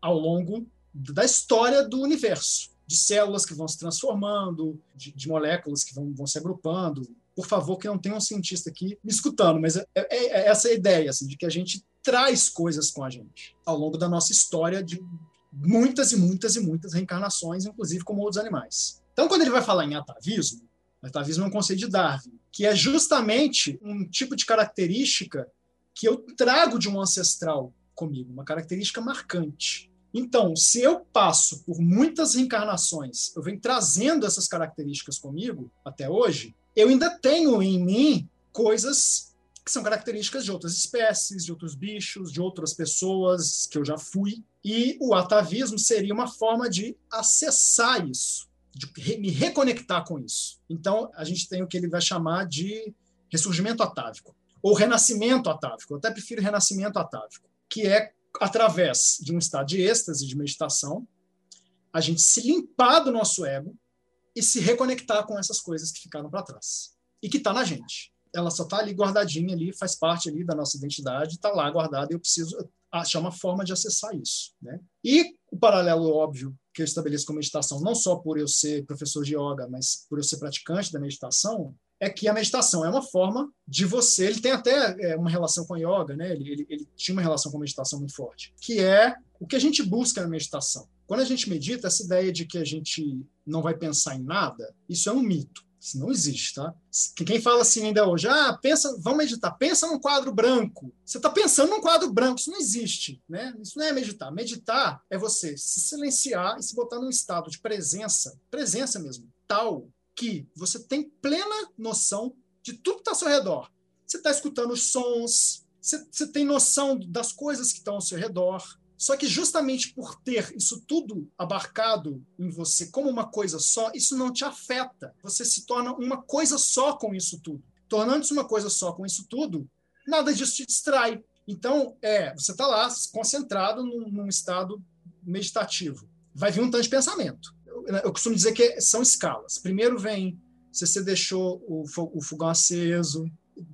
Speaker 3: ao longo da história do universo, de células que vão se transformando, de, de moléculas que vão, vão se agrupando. Por favor, que não tenha um cientista aqui me escutando, mas é, é, é essa a ideia, assim, de que a gente traz coisas com a gente ao longo da nossa história de muitas e muitas e muitas reencarnações, inclusive como outros animais. Então, quando ele vai falar em atavismo, Atavismo é um conceito de Darwin, que é justamente um tipo de característica que eu trago de um ancestral comigo, uma característica marcante. Então, se eu passo por muitas reencarnações, eu venho trazendo essas características comigo até hoje, eu ainda tenho em mim coisas que são características de outras espécies, de outros bichos, de outras pessoas que eu já fui, E o atavismo seria uma forma de acessar isso, de me reconectar com isso. Então, a gente tem o que ele vai chamar de ressurgimento atávico, ou renascimento atávico. Eu até prefiro renascimento atávico, que é através de um estado de êxtase, de meditação, a gente se limpar do nosso ego e se reconectar com essas coisas que ficaram para trás e que está na gente. Ela só está ali guardadinha ali, faz parte ali da nossa identidade, está lá guardada e eu preciso achar uma forma de acessar isso. Né? E o paralelo óbvio que eu estabeleço com a meditação, não só por eu ser professor de yoga, mas por eu ser praticante da meditação, é que a meditação é uma forma de você. Ele tem até é, uma relação com a yoga, né? Ele, ele, ele, tinha uma relação com a meditação muito forte, que é o que a gente busca na meditação. Quando a gente medita, essa ideia de que a gente não vai pensar em nada, isso é um mito. Isso não existe, tá? Quem fala assim ainda hoje, ah, pensa, vamos meditar, pensa num quadro branco. Você está pensando num quadro branco, isso não existe, né? Isso não é meditar. Meditar é você se silenciar e se botar num estado de presença, presença mesmo, tal que você tem plena noção de tudo que está ao seu redor. Você está escutando os sons, você, você tem noção das coisas que estão ao seu redor. Só que justamente por ter isso tudo abarcado em você como uma coisa só, isso não te afeta. Você se torna uma coisa só com isso tudo. Tornando-se uma coisa só com isso tudo, nada disso te distrai. Então, é, você está lá concentrado num, num estado meditativo. Vai vir um tanto de pensamento eu costumo dizer que são escalas. Primeiro vem se você deixou o, o fogão aceso,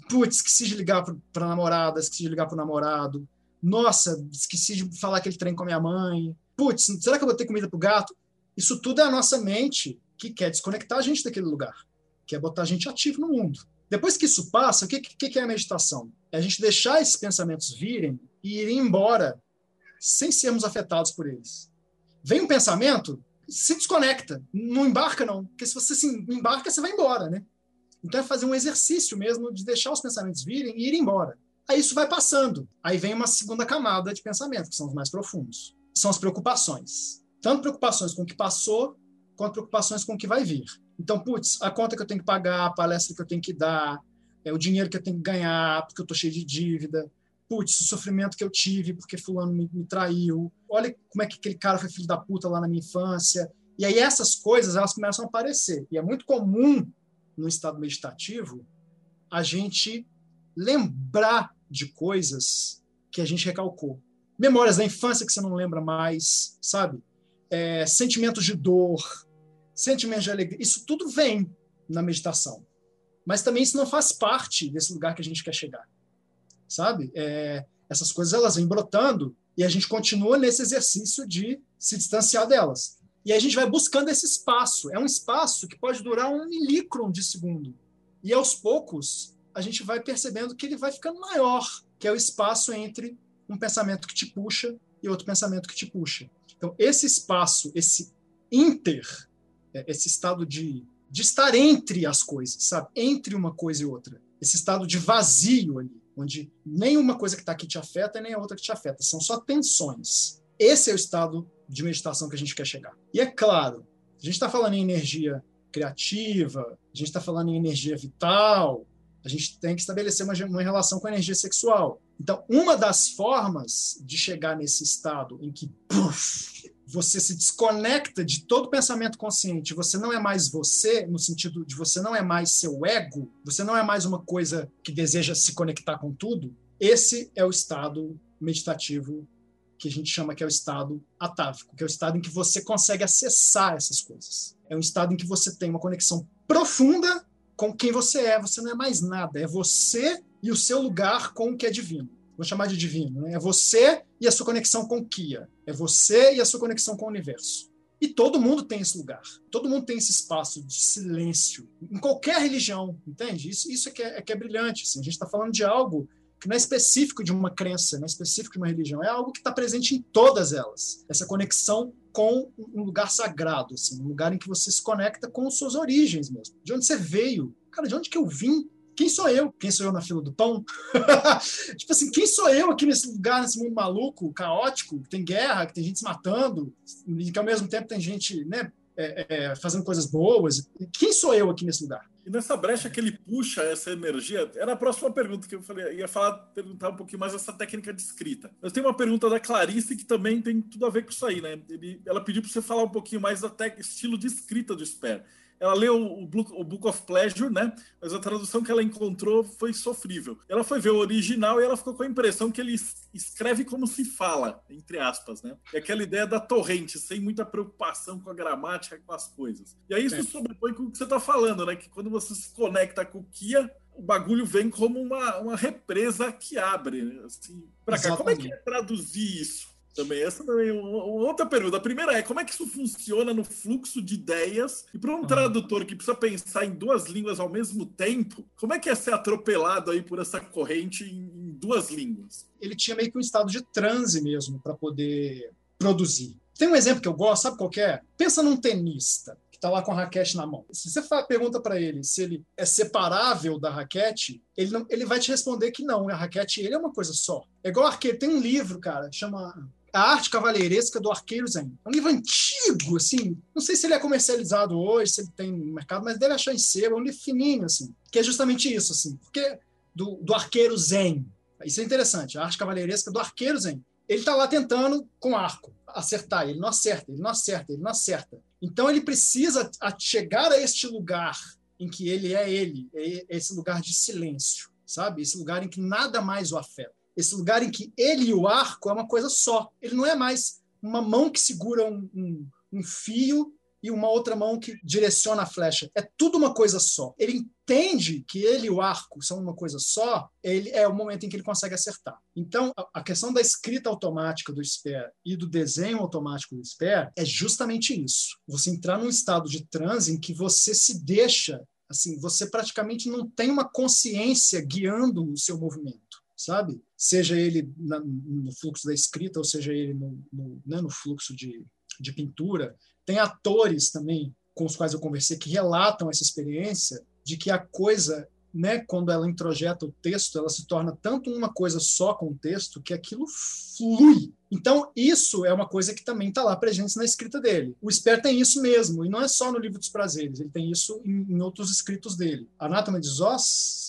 Speaker 3: putz, esqueci de ligar para namorada, esqueci de ligar para o namorado, nossa, esqueci de falar aquele trem com a minha mãe, putz, será que eu vou ter comida para o gato? Isso tudo é a nossa mente que quer desconectar a gente daquele lugar, quer botar a gente ativo no mundo. Depois que isso passa, o que, que, é a meditação? É a gente deixar esses pensamentos virem e irem embora sem sermos afetados por eles. Vem um pensamento, se desconecta. Não embarca, não. Porque se você se embarca, você vai embora, né? Então é fazer um exercício mesmo de deixar os pensamentos virem e ir embora. Aí isso vai passando. Aí vem uma segunda camada de pensamento, que são os mais profundos. São as preocupações. Tanto preocupações com o que passou, quanto preocupações com o que vai vir. Então, putz, a conta que eu tenho que pagar, a palestra que eu tenho que dar, é o dinheiro que eu tenho que ganhar, porque eu estou cheio de dívida, putz, o sofrimento que eu tive porque fulano me, me, traiu, olha como é que aquele cara foi filho da puta lá na minha infância. E aí essas coisas, elas começam a aparecer. E é muito comum no estado meditativo a gente lembrar de coisas que a gente recalcou. Memórias da infância que você não lembra mais, sabe? É, sentimentos de dor, sentimentos de alegria. Isso tudo vem na meditação. Mas também isso não faz parte desse lugar que a gente quer chegar sabe? É, essas coisas elas vêm brotando e a gente continua nesse exercício de se distanciar delas. E a gente vai buscando esse espaço. É um espaço que pode durar um milímetro de segundo. E aos poucos, a gente vai percebendo que ele vai ficando maior, que é o espaço entre um pensamento que te puxa e outro pensamento que te puxa. Então, esse espaço, esse inter, é, esse estado de, de estar entre as coisas, sabe? Entre uma coisa e outra. Esse estado de vazio ali onde nenhuma coisa que está aqui te afeta e nem a outra que te afeta, são só tensões. Esse é o estado de meditação que a gente quer chegar. E é claro, a gente está falando em energia criativa, a gente está falando em energia vital, a gente tem que estabelecer uma, uma relação com a energia sexual. Então, uma das formas de chegar nesse estado em que puff, você se desconecta de todo pensamento consciente, você não é mais você, no sentido de você não é mais seu ego, você não é mais uma coisa que deseja se conectar com tudo, esse é o estado meditativo que a gente chama que é o estado atávico, que é o estado em que você consegue acessar essas coisas. É um estado em que você tem uma conexão profunda com quem você é, você não é mais nada, é você e o seu lugar com o que é divino vou chamar de divino, né? é você e a sua conexão com Kia, é você e a sua conexão com o universo. E todo mundo tem esse lugar, todo mundo tem esse espaço de silêncio, em qualquer religião, entende? Isso, isso é, que é, é que é brilhante. Assim. A gente está falando de algo que não é específico de uma crença, não é específico de uma religião, é algo que está presente em todas elas. Essa conexão com um lugar sagrado, assim, um lugar em que você se conecta com suas origens mesmo, de onde você veio. Cara, de onde que eu vim? quem sou eu? Quem sou eu na fila do pão? tipo assim, quem sou eu aqui nesse lugar, nesse mundo maluco, caótico, que tem guerra, que tem gente se matando, e que ao mesmo tempo tem gente né, é, é, fazendo coisas boas? Quem sou eu aqui nesse lugar?
Speaker 2: E nessa brecha que ele puxa essa energia, era a próxima pergunta que eu falei, ia falar, perguntar um pouquinho mais essa técnica de escrita. Eu tenho uma pergunta da Clarice que também tem tudo a ver com isso aí, né? Ele, ela pediu para você falar um pouquinho mais do estilo de escrita do Sper ela leu o, Book of Pleasure, né? Mas a tradução que ela encontrou foi sofrível. Ela foi ver o original e ela ficou com a impressão que ele escreve como se fala, entre aspas, né? É aquela ideia da torrente, sem muita preocupação com a gramática, com as coisas. E aí isso é. sobrepõe com o que você está falando, né? Que quando você se conecta com o Kia, o bagulho vem como uma, uma represa que abre, assim, pra cá. Como é que é traduzir isso? Também. Essa também é uma, outra pergunta. A primeira é como é que isso funciona no fluxo de ideias? E para um tradutor que precisa pensar em duas línguas ao mesmo tempo, como é que é ser atropelado aí por essa corrente em, em duas línguas?
Speaker 3: Ele tinha meio que um estado de transe mesmo para poder produzir. Tem um exemplo que eu gosto, sabe qual é? Pensa num tenista que está lá com a raquete na mão. Se você pergunta para ele se ele é separável da raquete, ele, não, ele vai te responder que não. A raquete ele é uma coisa só. É igual arqueiro. Tem um livro, cara, chama a Arte Cavaleiresca do Arqueiro Zen. É um livro antigo, assim. Não sei se ele é comercializado hoje, se ele tem no mercado, mas deve achar em sebo. É um livro fininho, assim. Que é justamente isso, assim. Porque do, do Arqueiro Zen. Isso é interessante. A Arte Cavaleiresca do Arqueiro Zen. Ele está lá tentando, com arco, acertar. Ele não acerta, ele não acerta, ele não acerta. Então ele precisa chegar a este lugar em que ele é ele, é esse lugar de silêncio, sabe? Esse lugar em que nada mais o afeta esse lugar em que ele e o arco é uma coisa só. Ele não é mais uma mão que segura um, um, um fio e uma outra mão que direciona a flecha. É tudo uma coisa só. Ele entende que ele e o arco são uma coisa só, ele é o momento em que ele consegue acertar. Então, a, questão da escrita automática do Sper e do desenho automático do Sper é justamente isso. Você entrar num estado de transe em que você se deixa, assim, você praticamente não tem uma consciência guiando o seu movimento sabe? Seja ele na, no fluxo da escrita, ou seja ele no, no, né, no fluxo de, de pintura. Tem atores também com os quais eu conversei que relatam essa experiência de que a coisa, né, quando ela introjeta o texto, ela se torna tanto uma coisa só com o texto que aquilo flui. Então, isso é uma coisa que também está lá presente na escrita dele. O Sper tem isso mesmo, e não é só no Livro dos Prazeres, ele tem isso em, em outros escritos dele. Anátoma de Zós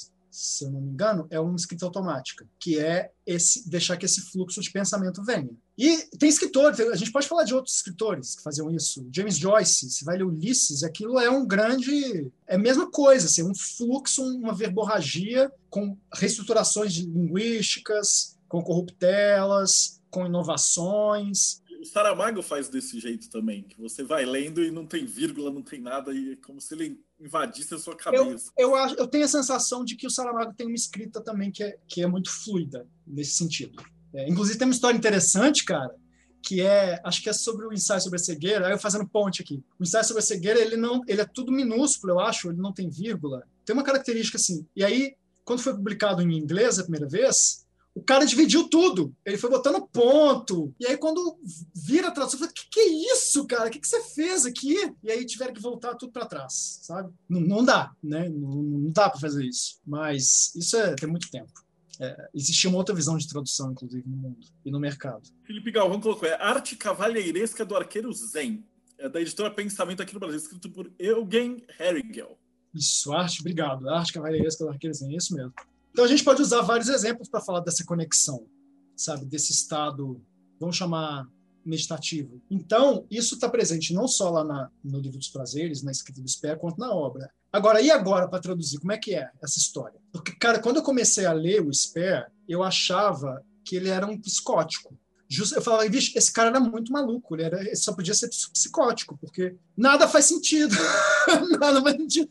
Speaker 3: se eu não me engano, é uma escrita automática, que é esse deixar que esse fluxo de pensamento venha. E tem escritores, a gente pode falar de outros escritores que faziam isso. James Joyce, se vai ler Ulisses, aquilo é um grande. É a mesma coisa, assim, um fluxo, uma verborragia com reestruturações linguísticas, com corruptelas, com inovações.
Speaker 2: O Saramago faz desse jeito também, que você vai lendo e não tem vírgula, não tem nada, e é como se ele invadisse a sua cabeça.
Speaker 3: Eu, eu, acho, eu tenho a sensação de que o Saramago tem uma escrita também que é, que é muito fluida nesse sentido. É, inclusive, tem uma história interessante, cara, que é, acho que é sobre o ensaio sobre a cegueira, aí eu fazendo ponte aqui. O ensaio sobre a cegueira, ele não, ele é tudo minúsculo, eu acho, ele não tem vírgula. Tem uma característica assim. E aí, quando foi publicado em inglês a primeira vez, o cara dividiu tudo. Ele foi botando ponto. E aí, quando vira a tradução, eu falei: que, que é isso, cara? O que, que você fez aqui? E aí tiveram que voltar tudo para trás, sabe? Não, não dá, né? Não, não dá para fazer isso. Mas isso é, tem muito tempo. É, existia uma outra visão de tradução, inclusive, no mundo e no mercado.
Speaker 2: Felipe Galvão colocou: é Arte Cavalheiresca do Arqueiro Zen. É da editora Pensamento aqui no Brasil, escrito por Eugen Herigel.
Speaker 3: Isso, arte, obrigado. Arte Cavalheiresca do Arqueiro Zen, é isso mesmo. Então a gente pode usar vários exemplos para falar dessa conexão, sabe, desse estado, vamos chamar meditativo. Então, isso está presente não só lá na, no livro dos prazeres, na escrita do Spare, quanto na obra. Agora, e agora para traduzir? Como é que é essa história? Porque, cara, quando eu comecei a ler o Spare, eu achava que ele era um psicótico. Eu falava, vixe, esse cara era muito maluco, ele, era, ele só podia ser psicótico, porque nada faz sentido. nada faz sentido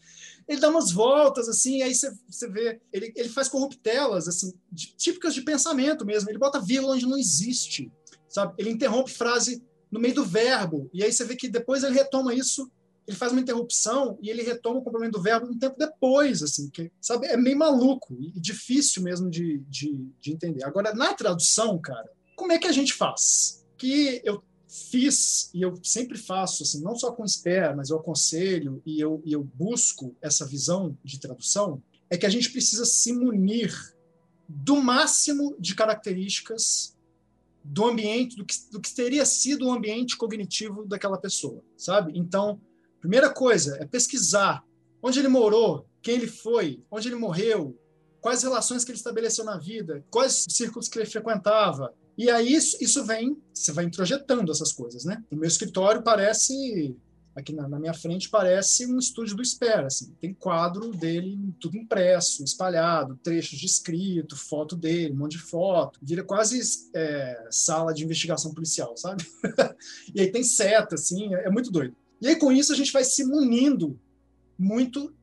Speaker 3: ele dá umas voltas, assim, aí você, vê, ele, ele faz corruptelas, assim, de, típicas de pensamento mesmo, ele bota vírgula onde não existe, sabe? Ele interrompe frase no meio do verbo, e aí você vê que depois ele retoma isso, ele faz uma interrupção e ele retoma o complemento do verbo um tempo depois, assim, que, sabe? É meio maluco e difícil mesmo de, de, de entender. Agora, na tradução, cara, como é que a gente faz? Que eu fiz, e eu sempre faço, assim, não só com SPER, mas eu aconselho e eu, e eu busco essa visão de tradução, é que a gente precisa se munir do máximo de características do ambiente, do que, do que teria sido o ambiente cognitivo daquela pessoa, sabe? Então, primeira coisa é pesquisar onde ele morou, quem ele foi, onde ele morreu, quais relações que ele estabeleceu na vida, quais círculos que ele frequentava. E aí isso, vem, você vai introjetando essas coisas, né? O meu escritório parece aqui na, na, minha frente parece um estúdio do Espera, assim. Tem quadro dele tudo impresso, espalhado, trechos de escrito, foto dele, um monte de foto. Vira quase é, sala de investigação policial, sabe? e aí tem seta, assim, é, é muito doido. E aí com isso a gente vai se munindo muito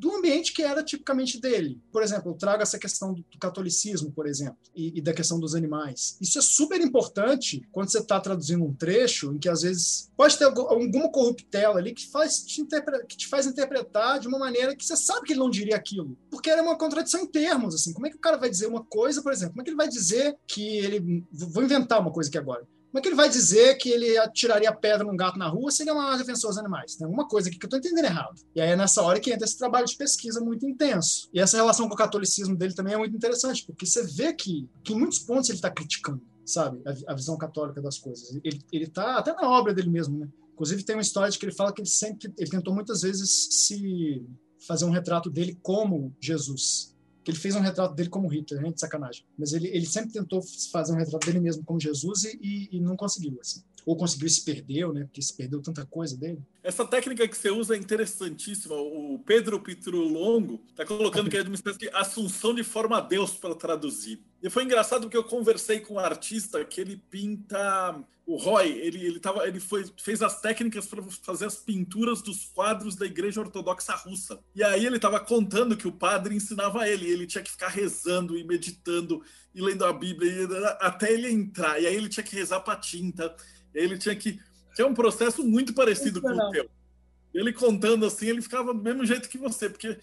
Speaker 3: do ambiente que era tipicamente dele. Por exemplo, eu trago essa questão do, catolicismo, por exemplo, e, e, da questão dos animais. Isso é super importante quando você está traduzindo um trecho em que às vezes pode ter alguma corruptela ali que, faz te que te faz interpretar de uma maneira que você sabe que ele não diria aquilo, porque era uma contradição em termos. Assim, como é que o cara vai dizer uma coisa, por exemplo? Como é que ele vai dizer que ele vou inventar uma coisa aqui agora? Como é que ele vai dizer que ele atiraria pedra num gato na rua se ele é uma defensor dos animais? Tem alguma coisa aqui que eu estou entendendo errado. E aí é nessa hora que entra esse trabalho de pesquisa muito intenso. E essa relação com o catolicismo dele também é muito interessante, porque você vê que, que em muitos pontos ele está criticando, sabe, a, a, visão católica das coisas. Ele está até na obra dele mesmo, né? Inclusive tem uma história de que ele fala que ele sempre ele tentou muitas vezes se fazer um retrato dele como Jesus ele fez um retrato dele como Hitler, né, de sacanagem. Mas ele, ele sempre tentou fazer um retrato dele mesmo como Jesus e, e não conseguiu, assim. Ou conseguiu e se perdeu, né? Porque se perdeu tanta coisa dele.
Speaker 2: Essa técnica que você usa é interessantíssima. O Pedro Pitru Longo está colocando que é uma espécie de assunção de forma a Deus para traduzir. E foi engraçado porque eu conversei com um artista que ele pinta o Roy, ele, ele, tava, ele foi, fez as técnicas para fazer as pinturas dos quadros da Igreja Ortodoxa Russa. E aí ele estava contando que o padre ensinava ele, ele tinha que ficar rezando e meditando e lendo a Bíblia até ele entrar. E aí ele tinha que rezar para tinta, ele tinha que. Que é um processo muito parecido com o teu. Ele contando assim, ele ficava do mesmo jeito que você, porque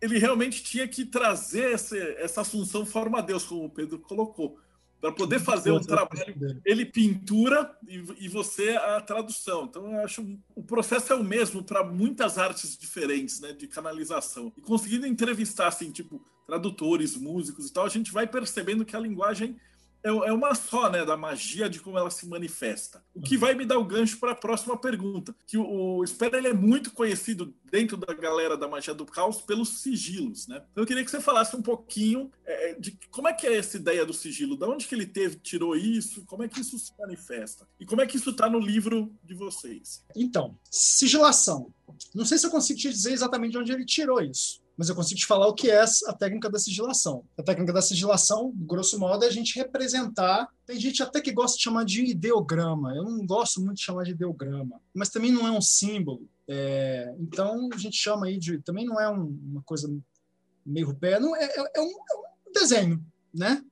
Speaker 2: ele realmente tinha que trazer essa, essa assunção forma a Deus, como o Pedro colocou para poder fazer um trabalho. Ele pintura e, e, você a tradução. Então, eu acho o processo é o mesmo para muitas artes diferentes, né, de canalização. E conseguindo entrevistar, assim, tipo, tradutores, músicos e tal, a gente vai percebendo que a linguagem é, é uma só, né, da magia de como ela se manifesta. O que uhum. vai me dar o gancho para a próxima pergunta, que o, o Espera ele é muito conhecido dentro da galera da magia do caos pelos sigilos, né? Então eu queria que você falasse um pouquinho é, de como é que é essa ideia do sigilo, da onde que ele teve, tirou isso, como é que isso se manifesta e como é que isso está no livro de vocês.
Speaker 3: Então, sigilação. Não sei se eu consigo te dizer exatamente de onde ele tirou isso mas eu consigo te falar o que é a técnica da sigilação. A técnica da sigilação, grosso modo, é a gente representar. Tem gente até que gosta de chamar de ideograma. Eu não gosto muito de chamar de ideograma, mas também não é um símbolo. É, então a gente chama aí de. Também não é um, uma coisa meio pé, não é, é, é, um, é um desenho, né?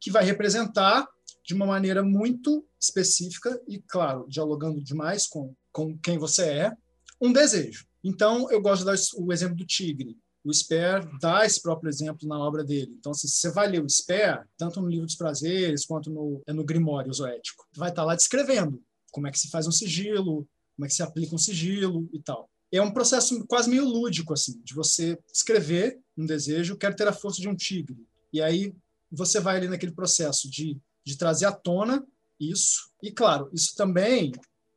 Speaker 3: Que vai representar de uma maneira muito específica e, claro, dialogando demais com, com quem você é, um desejo. Então, eu gosto de dar o exemplo do tigre o Sper dá esse próprio exemplo na obra dele. Então, assim, você vai ler o Sper, tanto no Livro dos Prazeres quanto no, é no Grimório Zoético, vai estar tá lá descrevendo como é que se faz um sigilo, como é que se aplica um sigilo e tal. É um processo quase meio lúdico, assim, de você escrever um desejo, quero ter a força de um tigre. E aí você vai ali naquele processo de, de trazer à tona isso. E, claro, isso também,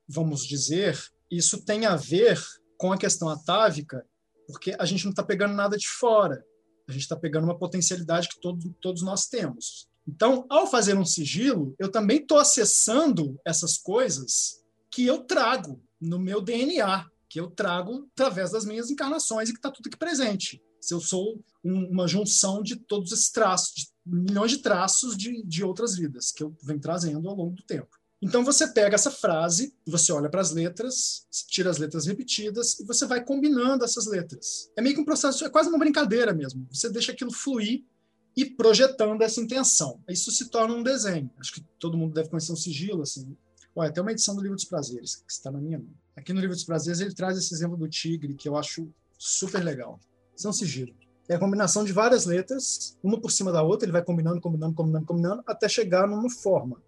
Speaker 3: vamos dizer, isso tem a ver com a questão atávica porque a gente não está pegando nada de fora, a gente está pegando uma potencialidade que todo, todos nós temos. Então, ao fazer um sigilo, eu também estou acessando essas coisas que eu trago no meu DNA, que eu trago através das minhas encarnações e que está tudo aqui presente. Se eu sou um, uma junção de todos esses traços, de milhões de traços de, de outras vidas que eu venho trazendo ao longo do tempo. Então você pega essa frase, você olha para as letras, tira as letras repetidas e você vai combinando essas letras. É meio que um processo, é quase uma brincadeira mesmo. Você deixa aquilo fluir e projetando essa intenção. Isso se torna um desenho. Acho que todo mundo deve conhecer um sigilo assim. Olha, tem uma edição do Livro dos Prazeres que está na minha mão. Aqui no Livro dos Prazeres ele traz esse exemplo do tigre que eu acho super legal. Isso é um sigilo. É a combinação de várias letras, uma por cima da outra, ele vai combinando, combinando, combinando, combinando, até chegar numa forma.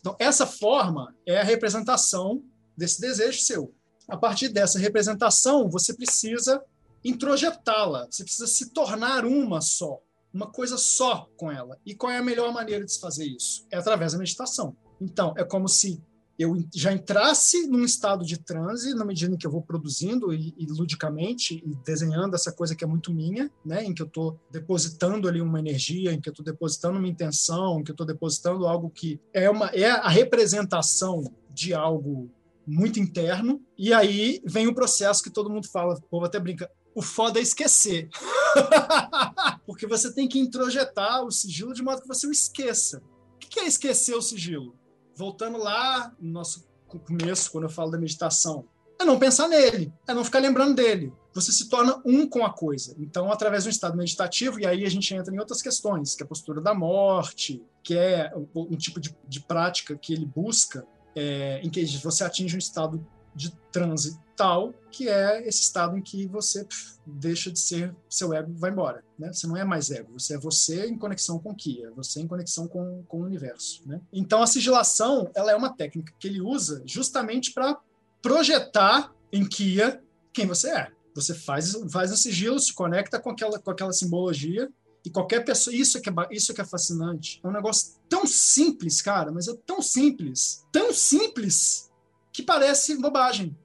Speaker 3: Então, essa forma é a representação desse desejo seu. A partir dessa representação, você precisa introjetá-la, você precisa se tornar uma só, uma coisa só com ela. E qual é a melhor maneira de se fazer isso? É através da meditação. Então, é como se eu já entrasse num estado de transe na medida em que eu vou produzindo e, e ludicamente e desenhando essa coisa que é muito minha, né, em que eu estou depositando ali uma energia, em que eu estou depositando uma intenção, em que eu estou depositando algo que é uma é a representação de algo muito interno. E aí vem o processo que todo mundo fala, o povo até brinca, o foda é esquecer. Porque você tem que introjetar o sigilo de modo que você o esqueça. O que é esquecer o sigilo? Voltando lá no nosso começo, quando eu falo da meditação, é não pensar nele, é não ficar lembrando dele. Você se torna um com a coisa. Então, através um estado meditativo, e aí a gente entra em outras questões, que é a postura da morte, que é um tipo de, de prática que ele busca, é, em que você atinge um estado de transe tal, que é esse estado em que você deixa de ser, seu ego vai embora. Né? Você não é mais ego, você é você em conexão com o Kia, você em conexão com, com o universo. Né? Então a sigilação ela é uma técnica que ele usa justamente para projetar em Kia quem você é. Você faz, faz o sigilo, se conecta com aquela, com aquela simbologia e qualquer pessoa, isso é que é, isso é que é fascinante. É um negócio tão simples, cara, mas é tão simples, tão simples que parece bobagem.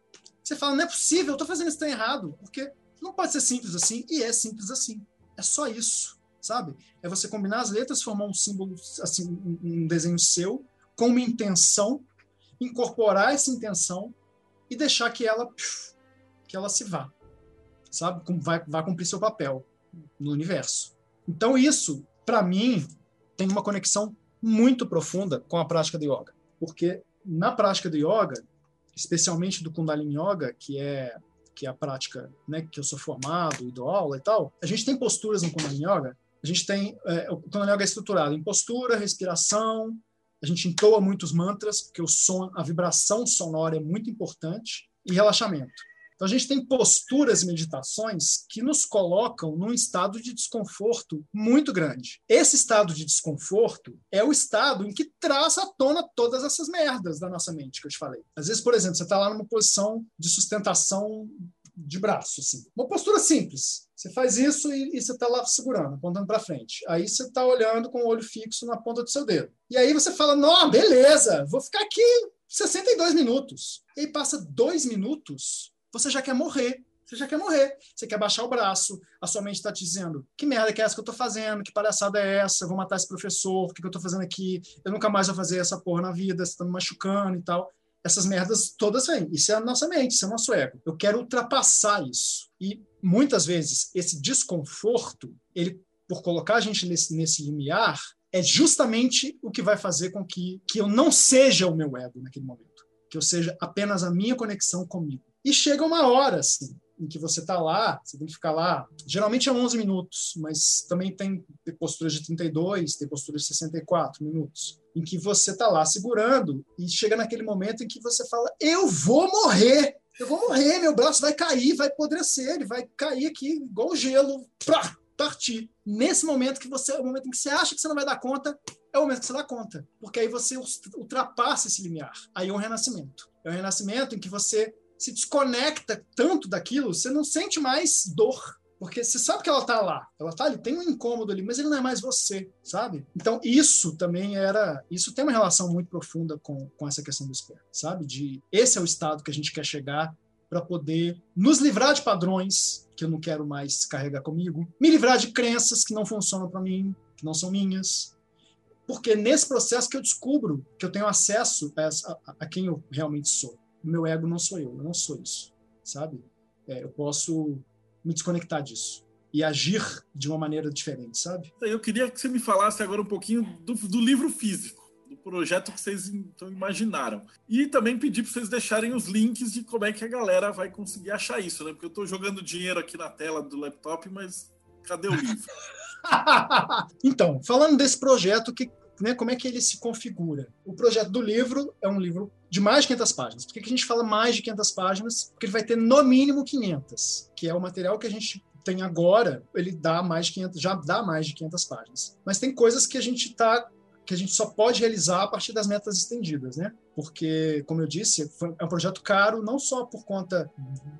Speaker 3: Você fala, não é possível, eu estou fazendo isso tão errado, porque não pode ser simples assim, e é simples assim. É só isso, sabe? É você combinar as letras, formar um símbolo, assim, um desenho seu, com uma intenção, incorporar essa intenção e deixar que ela, que ela se vá, sabe? Vai, vai cumprir seu papel no universo. Então, isso, para mim, tem uma conexão muito profunda com a prática de yoga, porque na prática do yoga, especialmente do Kundalini Yoga, que é que é a prática, né, que eu sou formado e dou aula e tal, a gente tem posturas no Kundalini Yoga. A gente tem é, o Kundalini Yoga é estruturado em postura, respiração. A gente entoa muitos mantras porque o som, a vibração sonora é muito importante e relaxamento. Então, a gente tem posturas e meditações que nos colocam num estado de desconforto muito grande. Esse estado de desconforto é o estado em que traz à tona todas essas merdas da nossa mente que eu te falei. Às vezes, por exemplo, você está lá numa posição de sustentação de braço, assim. Uma postura simples. Você faz isso e, e você está lá segurando, apontando para frente. Aí você está olhando com o olho fixo na ponta do seu dedo. E aí você fala, não, beleza, vou ficar aqui 62 minutos. E aí passa dois minutos, você já quer morrer. Você já quer morrer. Você quer baixar o braço. A sua mente está te dizendo: que merda que é essa que eu estou fazendo? Que palhaçada é essa? Eu vou matar esse professor. O que, que eu estou fazendo aqui? Eu nunca mais vou fazer essa porra na vida. Você está me machucando e tal. Essas merdas todas vêm. Isso é a nossa mente, isso é o nosso ego. Eu quero ultrapassar isso. E muitas vezes esse desconforto, ele, por colocar a gente nesse, nesse limiar, é justamente o que vai fazer com que, que eu não seja o meu ego naquele momento. Que eu seja apenas a minha conexão comigo. E chega uma hora, assim, em que você está lá, você tem que ficar lá. Geralmente é 11 minutos, mas também tem posturas de 32, tem posturas de 64 minutos, em que você está lá segurando e chega naquele momento em que você fala: Eu vou morrer! Eu vou morrer, meu braço vai cair, vai apodrecer, ele vai cair aqui igual gelo, pra partir. Nesse momento que você, o momento em que você acha que você não vai dar conta, é o momento que você dá conta, porque aí você ultrapassa esse limiar. Aí é um renascimento. É um renascimento em que você se desconecta tanto daquilo, você não sente mais dor. Porque você sabe que ela tá lá, ela tá ali, tem um incômodo ali, mas ele não é mais você, sabe? Então isso também era, isso tem uma relação muito profunda com, com essa questão do espelho, sabe? De esse é o estado que a gente quer chegar para poder nos livrar de padrões que eu não quero mais carregar comigo, me livrar de crenças que não funcionam para mim, que não são minhas, porque nesse processo que eu descubro que eu tenho acesso a, a, a quem eu realmente sou o meu ego não sou eu, eu não sou isso, sabe? É, eu posso me desconectar disso e agir de uma maneira diferente, sabe?
Speaker 2: Eu queria que você me falasse agora um pouquinho do, do livro físico, do projeto que vocês então imaginaram. E também pedir para vocês deixarem os links de como é que a galera vai conseguir achar isso, né? Porque eu estou jogando dinheiro aqui na tela do laptop, mas cadê o livro?
Speaker 3: então, falando desse projeto, que, né, como é que ele se configura? O projeto do livro é um livro de mais de 500 páginas. Por que a gente fala mais de 500 páginas? Porque ele vai ter no mínimo 500, que é o material que a gente tem agora, ele dá mais de 500, já dá mais de 500 páginas. Mas tem coisas que a gente tá que a gente só pode realizar a partir das metas estendidas, né? Porque, como eu disse, é um projeto caro não só por conta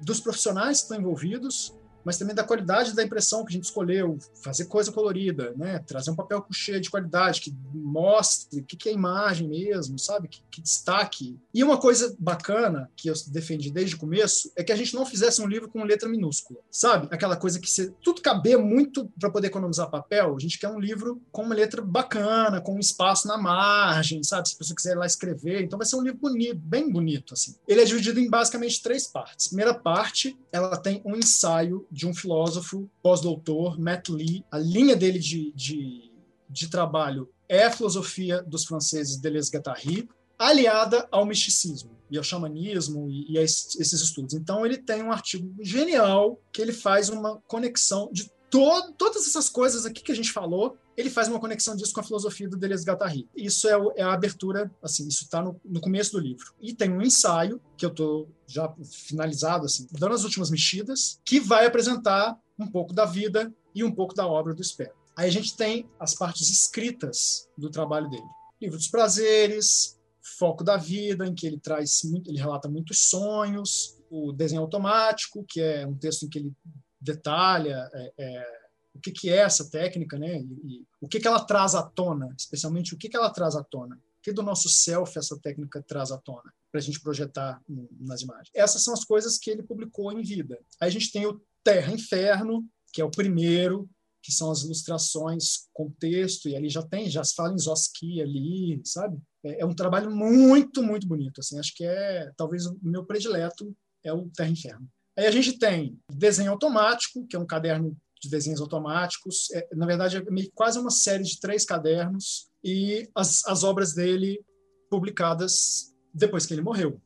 Speaker 3: dos profissionais que estão envolvidos, mas também da qualidade da impressão que a gente escolheu, fazer coisa colorida, né? trazer um papel cheio de qualidade, que mostre o que é imagem mesmo, sabe? Que, que, destaque. E uma coisa bacana que eu defendi desde o começo é que a gente não fizesse um livro com letra minúscula, sabe? Aquela coisa que se, tudo caber muito para poder economizar papel, a gente quer um livro com uma letra bacana, com um espaço na margem, sabe? Se a pessoa quiser ir lá escrever, então vai ser um livro bonito, bem bonito, assim. Ele é dividido em basicamente três partes. Primeira parte, ela tem um ensaio de um filósofo pós-doutor, Matt Lee. A linha dele de, de, de trabalho é a filosofia dos franceses Deleuze-Guattari, aliada ao misticismo e ao xamanismo e, e a esses estudos. Então, ele tem um artigo genial que ele faz uma conexão de todo, todas essas coisas aqui que a gente falou, ele faz uma conexão disso com a filosofia do Deleuze-Guattari. Isso é, é, a abertura, assim, isso está no, no, começo do livro. E tem um ensaio, que eu estou já finalizado, assim, dando as últimas mexidas, que vai apresentar um pouco da vida e um pouco da obra do Sper. Aí a gente tem as partes escritas do trabalho dele. Livro dos prazeres, foco da vida, em que ele traz, muito, ele relata muitos sonhos, o desenho automático, que é um texto em que ele detalha é, é, o que, que é essa técnica, né? E, e, o que, que ela traz à tona, especialmente o que, que ela traz à tona. O que do nosso self essa técnica traz à tona para a gente projetar nas imagens. Essas são as coisas que ele publicou em vida. Aí a gente tem o Terra Inferno, que é o primeiro, que são as ilustrações com texto, e ali já tem, já se fala em Zoski ali, sabe? É, é um trabalho muito, muito bonito. Assim, acho que é talvez o meu predileto é o Terra Inferno. Aí a gente tem desenho automático, que é um caderno de desenhos automáticos. É, na verdade, é meio, quase uma série de três cadernos e as, as obras dele publicadas depois que ele morreu,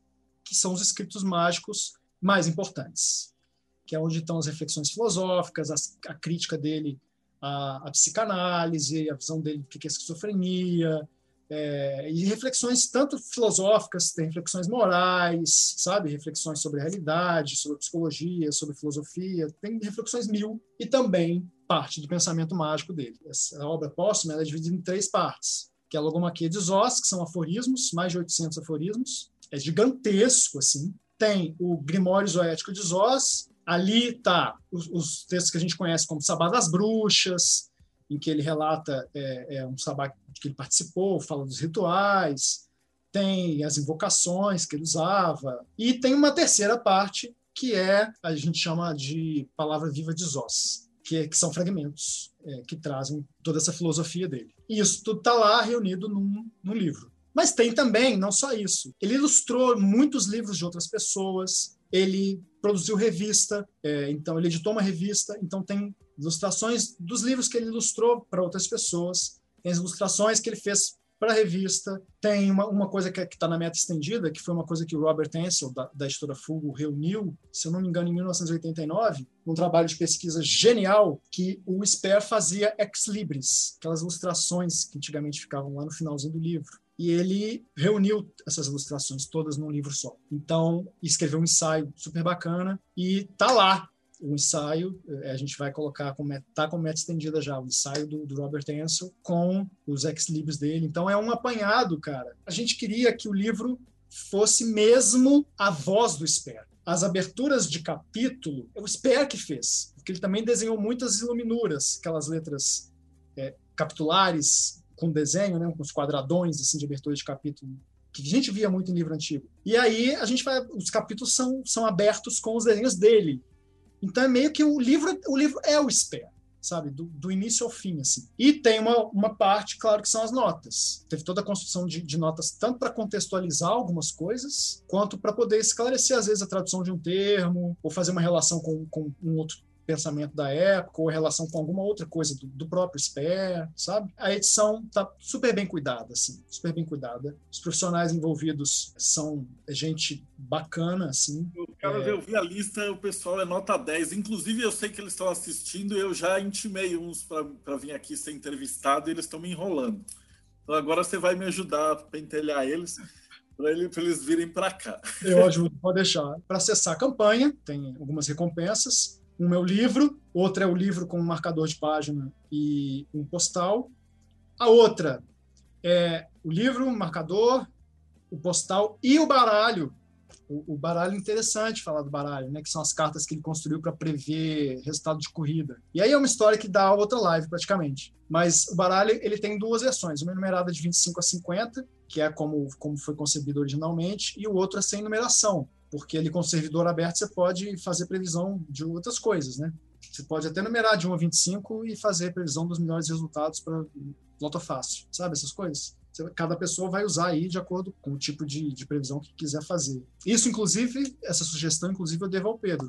Speaker 3: que são os escritos mágicos mais importantes, que é onde estão as reflexões filosóficas, as, a crítica dele à, à, psicanálise, a visão dele do que é esquizofrenia, é, e reflexões tanto filosóficas, tem reflexões morais, sabe, reflexões sobre a realidade, sobre psicologia, sobre filosofia, tem reflexões mil e também parte do pensamento mágico dele. Essa obra póstuma é dividida em três partes, que é a Logomaquia de Zós, que são aforismos, mais de 800 aforismos, é gigantesco assim. Tem o Grimório Zoético de Zós, ali está os, os textos que a gente conhece como Sabá das Bruxas, em que ele relata é, é um sabá que ele participou, fala dos rituais, tem as invocações que ele usava, e tem uma terceira parte que é, a gente chama de palavra viva de Zós, que, é, que são fragmentos é, que trazem toda essa filosofia dele. E isso tudo está lá reunido num, num livro. Mas tem também, não só isso, ele ilustrou muitos livros de outras pessoas, ele produziu revista, é, então ele editou uma revista, então tem ilustrações dos livros que ele ilustrou para outras pessoas, tem as ilustrações que ele fez para a revista. Tem uma, uma coisa que está na meta estendida, que foi uma coisa que o Robert Ansel, da, da editora Fugo, reuniu, se eu não me engano, em 1989, um trabalho de pesquisa genial que o Sper fazia ex libris, aquelas ilustrações que antigamente ficavam lá no finalzinho do livro. E ele reuniu essas ilustrações todas num livro só. Então, escreveu um ensaio super bacana e tá lá o ensaio, eh, a gente vai colocar, com, tá com meta estendida já, o ensaio do, do Robert Ansel com os ex-libris dele. Então é um apanhado, cara. A gente queria que o livro fosse mesmo a voz do Sper. As aberturas de capítulo, é o Sper que fez, porque ele também desenhou muitas iluminuras, aquelas letras é, capitulares com desenho, né, com os quadradões assim, de abertura de capítulo que a gente via muito em livro antigo. E aí a gente vai, os capítulos são, são abertos com os desenhos dele. Então é meio que o livro, o livro é o Sper, sabe, do, do, início ao fim, assim. E tem uma, uma parte, claro, que são as notas. Teve toda a construção de, de notas tanto para contextualizar algumas coisas, quanto para poder esclarecer às vezes a tradução de um termo ou fazer uma relação com, com um outro pensamento da época ou relação com alguma outra coisa do, do próprio SPE, sabe? A edição tá super bem cuidada, assim, super bem cuidada. Os profissionais envolvidos são gente bacana, assim.
Speaker 2: Cara, é... eu vi a lista, o pessoal é nota 10. Inclusive, eu sei que eles estão assistindo, eu já intimei uns para vir aqui ser entrevistado e eles estão me enrolando. Então agora você vai me ajudar a pentelhar eles para eles virem para cá.
Speaker 3: Eu ajudo, pode deixar. Para acessar a campanha, tem algumas recompensas um meu livro, outra é o livro com um marcador de página e um postal. A outra é o livro, o marcador, o postal e o baralho O, o, baralho é interessante falar do baralho, né? Que são as cartas que ele construiu para prever resultado de corrida. E aí é uma história que dá outra live praticamente. Mas o baralho ele tem duas versões, uma numerada de 25 a 50, que é como, como foi concebido originalmente, e o outro é sem numeração, porque ele com servidor aberto você pode fazer previsão de outras coisas, né? Você pode até numerar de 1 a 25 e fazer previsão dos melhores resultados para Loto Fácil, sabe essas coisas? Cada pessoa vai usar aí de acordo com o tipo de, de previsão que quiser fazer. Isso, inclusive, essa sugestão, inclusive, eu devo ao Pedro.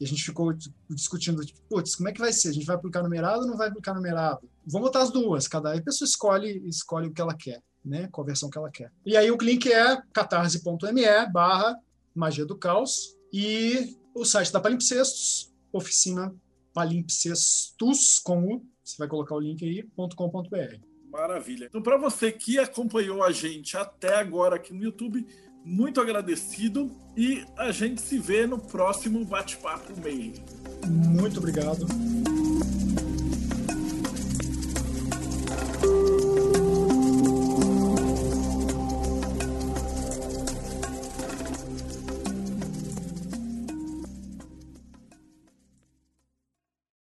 Speaker 3: E a gente ficou discutindo, tipo, putz, como é que vai ser? A gente vai aplicar numerado ou não vai aplicar numerado? Vamos botar as duas, cada aí a pessoa escolhe, escolhe o que ela quer, né? Qual versão que ela quer. E aí o link é catarse.me barra magia do caos e o site da Palimpsestos, oficina palimpsestus com o, você vai colocar o link aí, .com.br.
Speaker 2: Maravilha. Então, para você que acompanhou a gente até agora aqui no YouTube, muito agradecido e a gente se vê no próximo bate-papo meio.
Speaker 3: Muito obrigado.